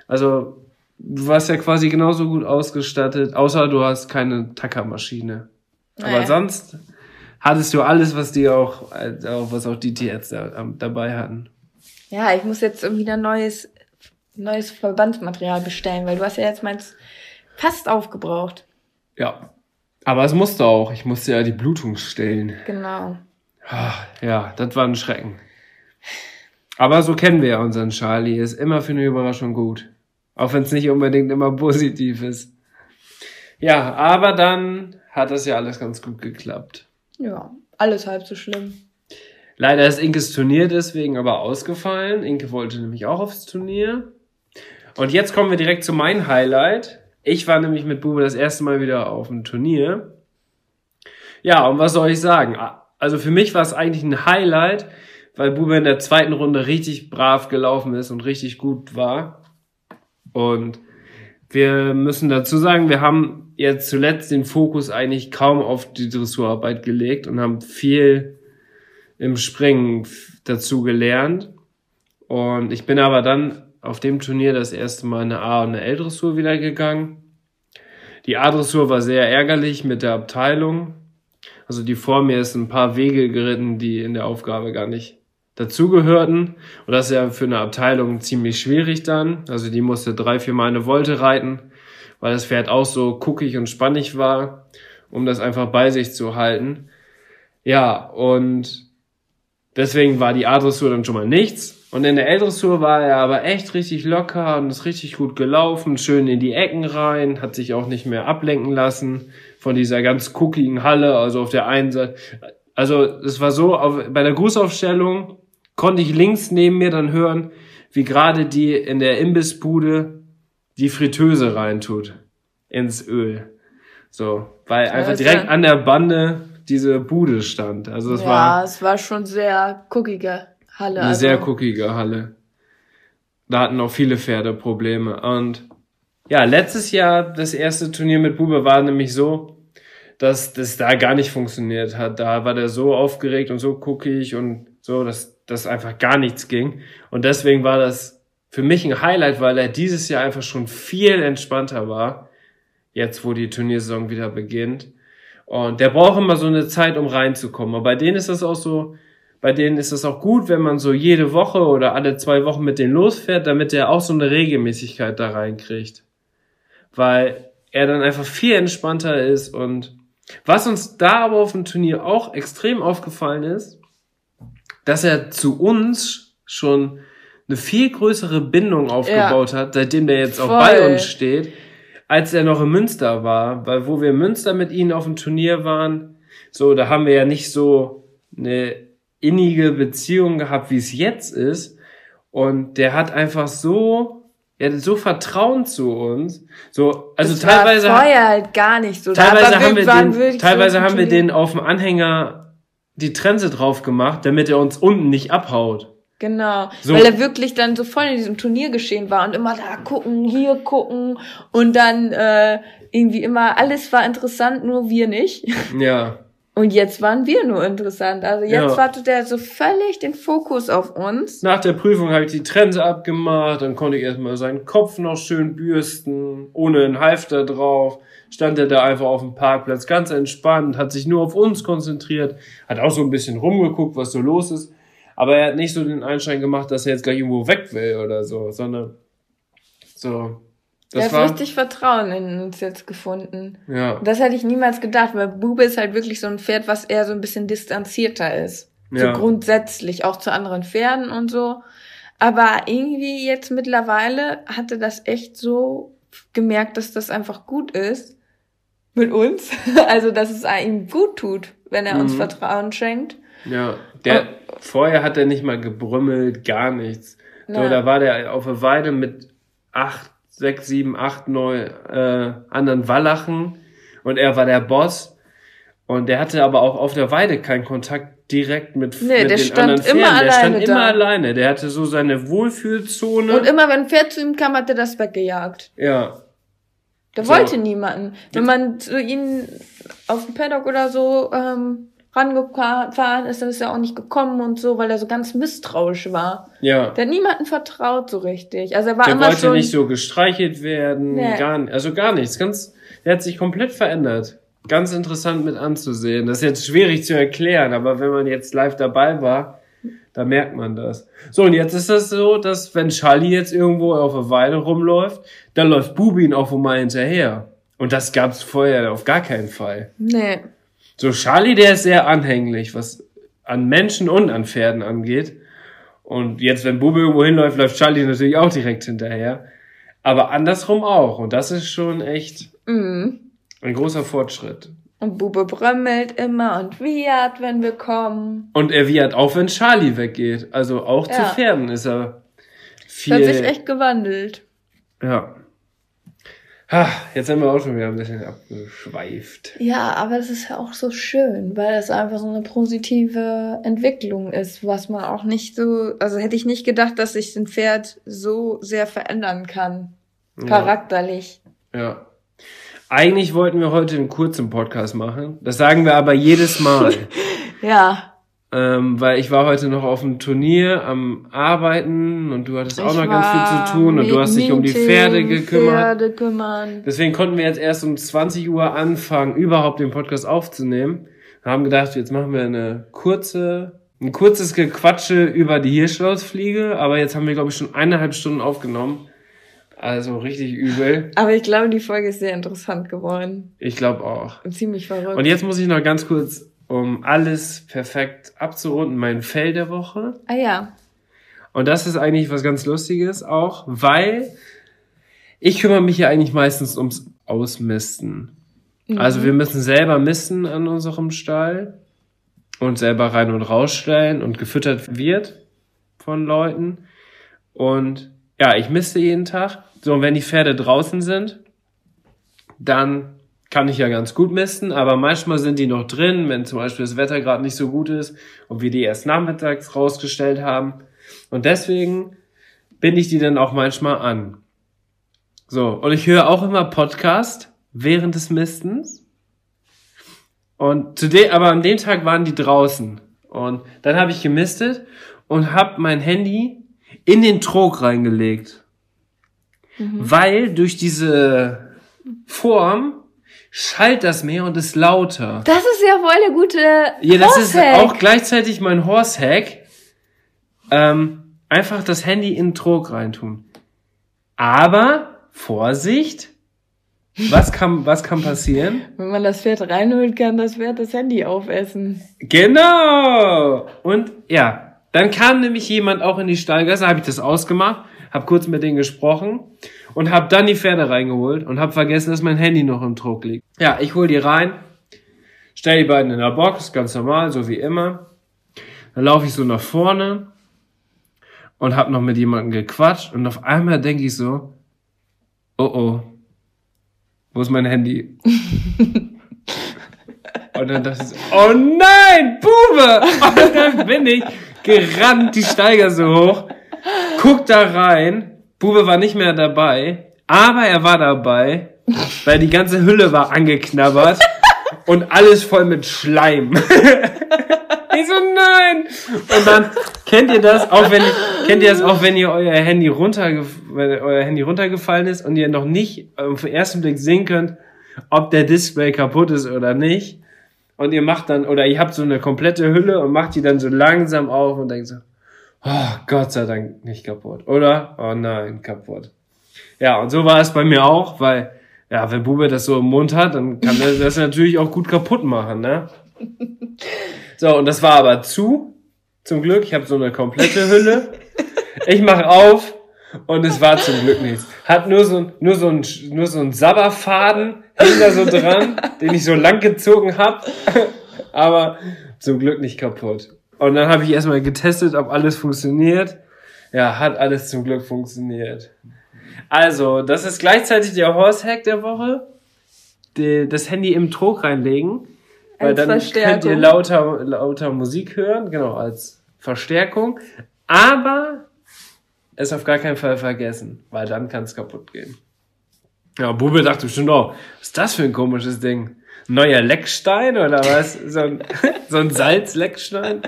Also, du warst ja quasi genauso gut ausgestattet, außer du hast keine Tackermaschine. Aber Naja. sonst hattest du alles, was die auch, äh, was auch die Tierärzte dabei hatten. Ja, ich muss jetzt irgendwie wieder neues, neues Verbandsmaterial bestellen, weil du hast ja jetzt meins fast aufgebraucht. Ja. Aber es musste auch. Ich musste ja die Blutung stellen. Genau. Ah, Ja, das war ein Schrecken. Aber so kennen wir ja unseren Charlie. Ist immer für eine Überraschung gut. Auch wenn es nicht unbedingt immer positiv ist. Ja, aber dann hat das ja alles ganz gut geklappt. Ja, alles halb so schlimm. Leider ist Inkes Turnier deswegen aber ausgefallen. Inke wollte nämlich auch aufs Turnier. Und jetzt kommen wir direkt zu meinem Highlight. Ich war nämlich mit Bube das erste Mal wieder auf dem Turnier. Ja, und was soll ich sagen? Also für mich war es eigentlich ein Highlight, weil Bube in der zweiten Runde richtig brav gelaufen ist und richtig gut war. Und wir müssen dazu sagen, wir haben jetzt zuletzt den Fokus eigentlich kaum auf die Dressurarbeit gelegt und haben viel im Springen dazu gelernt. Und ich bin aber dann auf dem Turnier das erste Mal eine A- und eine L-Dressur wieder gegangen. Die A-Dressur war sehr ärgerlich mit der Abteilung. Also die vor mir ist ein paar Wege geritten, die in der Aufgabe gar nicht dazugehörten. Und das ist ja für eine Abteilung ziemlich schwierig dann. Also die musste drei, vier Mal eine Volte reiten, weil das Pferd auch so guckig und spannig war, um das einfach bei sich zu halten. Ja, und deswegen war die A-Dressur dann schon mal nichts. Und in der L-Dressur war er aber echt richtig locker und ist richtig gut gelaufen, schön in die Ecken rein, hat sich auch nicht mehr ablenken lassen von dieser ganz cookigen Halle, also auf der einen Seite. Also es war so, auf, bei der Grußaufstellung konnte ich links neben mir dann hören, wie gerade die in der Imbissbude die Fritteuse reintut ins Öl. So, weil einfach direkt an der Bande diese Bude stand. Also es ja, war es war schon sehr guckige Halle. eine also, sehr guckige Halle. Da hatten auch viele Pferde Probleme. Und ja, letztes Jahr, das erste Turnier mit Bube war nämlich so, dass das da gar nicht funktioniert hat. Da war der so aufgeregt und so guckig und so, dass das einfach gar nichts ging. Und deswegen war das für mich ein Highlight, weil er dieses Jahr einfach schon viel entspannter war. Jetzt, wo die Turniersaison wieder beginnt. Und der braucht immer so eine Zeit, um reinzukommen. Aber bei denen ist das auch so, bei denen ist es auch gut, wenn man so jede Woche oder alle zwei Wochen mit denen losfährt, damit er auch so eine Regelmäßigkeit da reinkriegt. Weil er dann einfach viel entspannter ist und was uns da aber auf dem Turnier auch extrem aufgefallen ist, dass er zu uns schon eine viel größere Bindung aufgebaut hat, seitdem der jetzt auch Voll. bei uns steht, als er noch in Münster war. Weil wo wir in Münster mit ihnen auf dem Turnier waren, so, da haben wir ja nicht so eine innige Beziehung gehabt, wie es jetzt ist. Und der hat einfach so, er hat so Vertrauen zu uns. So, also das teilweise, war vorher halt gar nicht so. Teilweise haben wir den, teilweise so haben wir den auf dem Anhänger die Trense drauf gemacht, damit er uns unten nicht abhaut. Genau, So. weil er wirklich dann so voll in diesem Turniergeschehen war und immer da gucken, hier gucken und dann äh, irgendwie immer, alles war interessant, nur wir nicht. Ja. Und jetzt waren wir nur interessant. Also jetzt Ja. hatte der so völlig den Fokus auf uns. Nach der Prüfung habe ich die Trense abgemacht, dann konnte ich erstmal seinen Kopf noch schön bürsten, ohne einen Halfter drauf. Stand er da einfach auf dem Parkplatz, ganz entspannt, hat sich nur auf uns konzentriert, hat auch so ein bisschen rumgeguckt, was so los ist. Aber er hat nicht so den Einschein gemacht, dass er jetzt gleich irgendwo weg will oder so, sondern so. Das hat war, richtig Vertrauen in uns jetzt gefunden. ja, Das hätte ich niemals gedacht, weil Bube ist halt wirklich so ein Pferd, was eher so ein bisschen distanzierter ist. Ja. So grundsätzlich, auch zu anderen Pferden und so. Aber irgendwie jetzt mittlerweile hatte das echt so gemerkt, dass das einfach gut ist mit uns. Also, dass es ihm gut tut, wenn er uns Mhm. Vertrauen schenkt. Ja. Der, vorher hat er nicht mal gebrümmelt, gar nichts. So, da war der auf der Weide mit acht, sechs, sieben, acht, neun äh, anderen Wallachen und er war der Boss. Und der hatte aber auch auf der Weide keinen Kontakt direkt mit, Nee, mit der den stand anderen Pferden. immer der stand immer da. alleine. Der hatte so seine Wohlfühlzone. Und immer wenn ein Pferd zu ihm kam, hat er das weggejagt. ja, Der So. wollte niemanden. Wenn man zu ihnen auf dem Paddock oder so ähm, rangefahren ist, dann ist er auch nicht gekommen und so, weil er so ganz misstrauisch war. ja. Der hat niemanden vertraut so richtig. Also er war Der immer wollte schon. nicht so gestreichelt werden, Nee. gar, also gar nichts. Ganz, der hat sich komplett verändert. Ganz interessant mit anzusehen. Das ist jetzt schwierig zu erklären, aber wenn man jetzt live dabei war, da merkt man das. So, und jetzt ist das so, dass wenn Charlie jetzt irgendwo auf der Weide rumläuft, dann läuft Bubi ihn auch mal hinterher. Und das gab's vorher auf gar keinen Fall. Nee. So, Charlie, der ist sehr anhänglich, was an Menschen und an Pferden angeht. Und jetzt, wenn Bube irgendwo hinläuft, läuft Charlie natürlich auch direkt hinterher. Aber andersrum auch. Und das ist schon echt Mhm. ein großer Fortschritt. Und Bube brömmelt immer und wiehert, wenn wir kommen. Und er wiehert auch, wenn Charlie weggeht. Also auch zu Ja. Pferden ist er viel. hat sich echt gewandelt. ja. Ha, jetzt sind wir auch schon wieder ein bisschen abgeschweift. Ja, aber das ist ja auch so schön, weil es einfach so eine positive Entwicklung ist, was man auch nicht so, also hätte ich nicht gedacht, dass sich ein Pferd so sehr verändern kann. Charakterlich. Ja. Eigentlich wollten wir heute einen kurzen Podcast machen. Das sagen wir aber jedes Mal. Ja. Ähm, weil ich war heute noch auf dem Turnier am Arbeiten und du hattest auch Ich noch ganz viel zu tun und du hast dich um die Pferde gekümmert. Pferde kümmern. Deswegen konnten wir jetzt erst um 20 Uhr anfangen, überhaupt den Podcast aufzunehmen. Wir haben gedacht, jetzt machen wir eine kurze, ein kurzes Gequatsche über die Hirschlausfliege, aber jetzt haben wir, glaube ich, schon eineinhalb Stunden aufgenommen. Also richtig übel. Aber ich glaube, die Folge ist sehr interessant geworden. Ich glaube auch. Und ziemlich verrückt. Und jetzt muss ich noch ganz kurz, um alles perfekt abzurunden, mein Fell der Woche. ah ja. Und das ist eigentlich was ganz Lustiges auch, weil ich kümmere mich ja eigentlich meistens ums Ausmisten. Also wir müssen selber misten an unserem Stall und selber rein und rausstellen und gefüttert wird von Leuten. Und ja, ich miste jeden Tag. So, und wenn die Pferde draußen sind, dann kann ich ja ganz gut misten, aber manchmal sind die noch drin, wenn zum Beispiel das Wetter gerade nicht so gut ist und wir die erst nachmittags rausgestellt haben. Und deswegen binde ich die dann auch manchmal an. So, und ich höre auch immer Podcast während des Mistens. Und zu dem, aber an dem Tag waren die draußen. Und dann habe ich gemistet und habe mein Handy in den Trog reingelegt. Weil durch diese Form schallt das mehr und ist lauter. Das ist ja voll der gute Ja, das ist auch gleichzeitig mein Horsehack. Ähm, einfach das Handy in den Trog reintun. Aber Vorsicht, was kann, was kann passieren? Wenn man das Pferd reinholt, kann das Pferd das Handy aufessen. Genau. Und ja, dann kam nämlich jemand auch in die Stallgasse, habe ich das ausgemacht, habe kurz mit denen gesprochen und habe dann die Pferde reingeholt und habe vergessen, dass mein Handy noch im Trog liegt. Ja, ich hol die rein, stell die beiden in der Box, ganz normal, so wie immer. Dann laufe ich so nach vorne und hab noch mit jemandem gequatscht und auf einmal denke ich so, oh oh, wo ist mein Handy? und dann dachte ich so, oh nein, Bube! Und dann bin ich gerannt, die Steiger so hoch, guck da rein, Bube war nicht mehr dabei, aber er war dabei, weil die ganze Hülle war angeknabbert und alles voll mit Schleim. ich so, nein! Und dann, kennt ihr das, auch wenn, kennt ihr das auch, wenn ihr euer Handy runterge wenn euer Handy runtergefallen ist und ihr noch nicht auf den ersten Blick sehen könnt, ob der Display kaputt ist oder nicht. Und ihr macht dann, oder ihr habt so eine komplette Hülle und macht die dann so langsam auf und denkt so, oh, Gott sei Dank nicht kaputt. Oder? Oh nein, kaputt. Ja, und so war es bei mir auch, weil, ja, wenn Bube das so im Mund hat, dann kann er das natürlich auch gut kaputt machen, ne? So, und das war aber zu, zum Glück. Ich habe so eine komplette Hülle. Ich mache auf und es war zum Glück nichts. Hat nur so, nur so ein, nur so ein Sabberfaden hing da so dran, den ich so lang gezogen hab, aber zum Glück nicht kaputt. Und dann habe ich erstmal getestet, ob alles funktioniert. Ja, hat alles zum Glück funktioniert. Also, das ist gleichzeitig der Horse-Hack der Woche. Die, das Handy im Trog reinlegen. Weil Als dann könnt ihr lauter, lauter Musik hören, genau, als Verstärkung. Aber es auf gar keinen Fall vergessen, weil dann kann es kaputt gehen. Ja, Bube dachte bestimmt auch, was ist das für ein komisches Ding? Neuer Leckstein oder was? So ein, so ein Salzleckstein?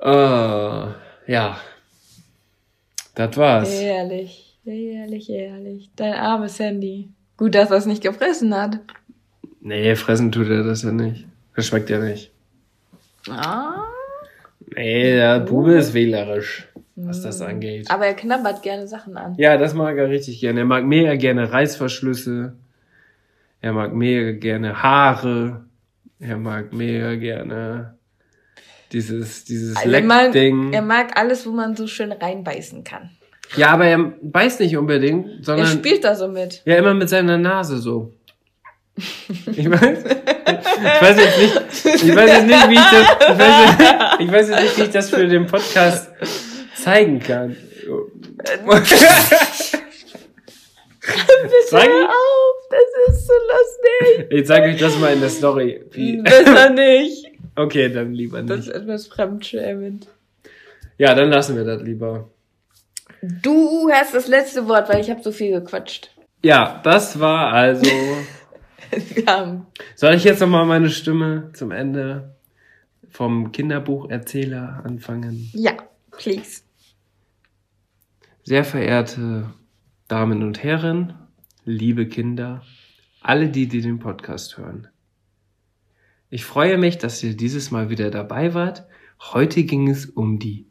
Oh, ja. Das war's. Ehrlich, ehrlich, ehrlich. Dein armes Handy. Gut, dass er es nicht gefressen hat. Nee, fressen tut er das ja nicht. Das schmeckt ja nicht. Ah. Nee, der Bube ist wählerisch, was das angeht. Aber er knabbert gerne Sachen an. Ja, das mag er richtig gerne. Er mag mega gerne Reißverschlüsse. Er mag mega gerne Haare. Er mag mega gerne dieses, dieses Also er, mag, Leckding. er mag alles, wo man so schön reinbeißen kann. Ja, aber er beißt nicht unbedingt, Er sondern spielt da so mit. ja immer mit seiner Nase so. Ich weiß, ich weiß jetzt nicht, ich weiß jetzt nicht, wie ich das, ich weiß, jetzt, ich weiß jetzt nicht, wie ich das für den Podcast zeigen kann. Zeig Hör auf, das. Ich, ich zeige euch das mal in der Story. Wie, Besser nicht. okay, dann lieber Das ist nicht. etwas fremdschämend. Ja, dann lassen wir das lieber. Du hast das letzte Wort, weil ich habe so viel gequatscht. Ja, das war also. Haben Soll ich jetzt nochmal meine Stimme zum Ende vom Kinderbucherzähler anfangen? ja, please. Sehr verehrte Damen und Herren, liebe Kinder, alle die, die den Podcast hören. Ich freue mich, dass ihr dieses Mal wieder dabei wart. Heute ging es um die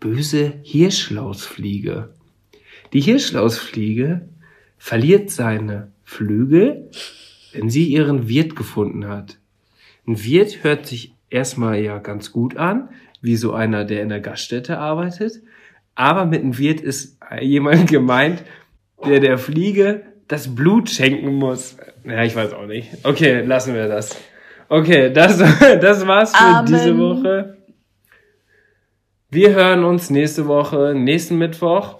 böse Hirschlausfliege. Die Hirschlausfliege verliert seine Flügel, wenn sie ihren Wirt gefunden hat. Ein Wirt hört sich erstmal ja ganz gut an, wie so einer, der in der Gaststätte arbeitet. Aber mit einem Wirt ist jemand gemeint, der der Fliege das Blut schenken muss. Ja, ich weiß auch nicht. Okay, lassen wir das. Okay, das, das war's für Amen. diese Woche. Wir hören uns nächste Woche, nächsten Mittwoch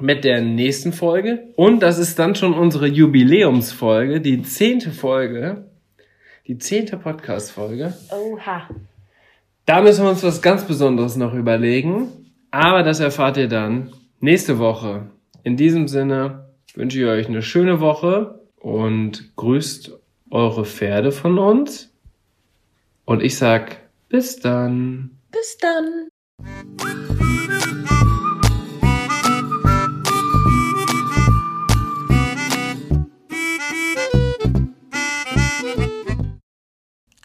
mit der nächsten Folge. Und das ist dann schon unsere Jubiläumsfolge, die zehnte Folge, die zehnte Podcast-Folge. Oha. Da müssen wir uns was ganz Besonderes noch überlegen. Aber das erfahrt ihr dann nächste Woche. In diesem Sinne wünsche ich euch eine schöne Woche und grüßt eure Pferde von uns. Und ich sag bis dann. Bis dann.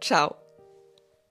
ciao.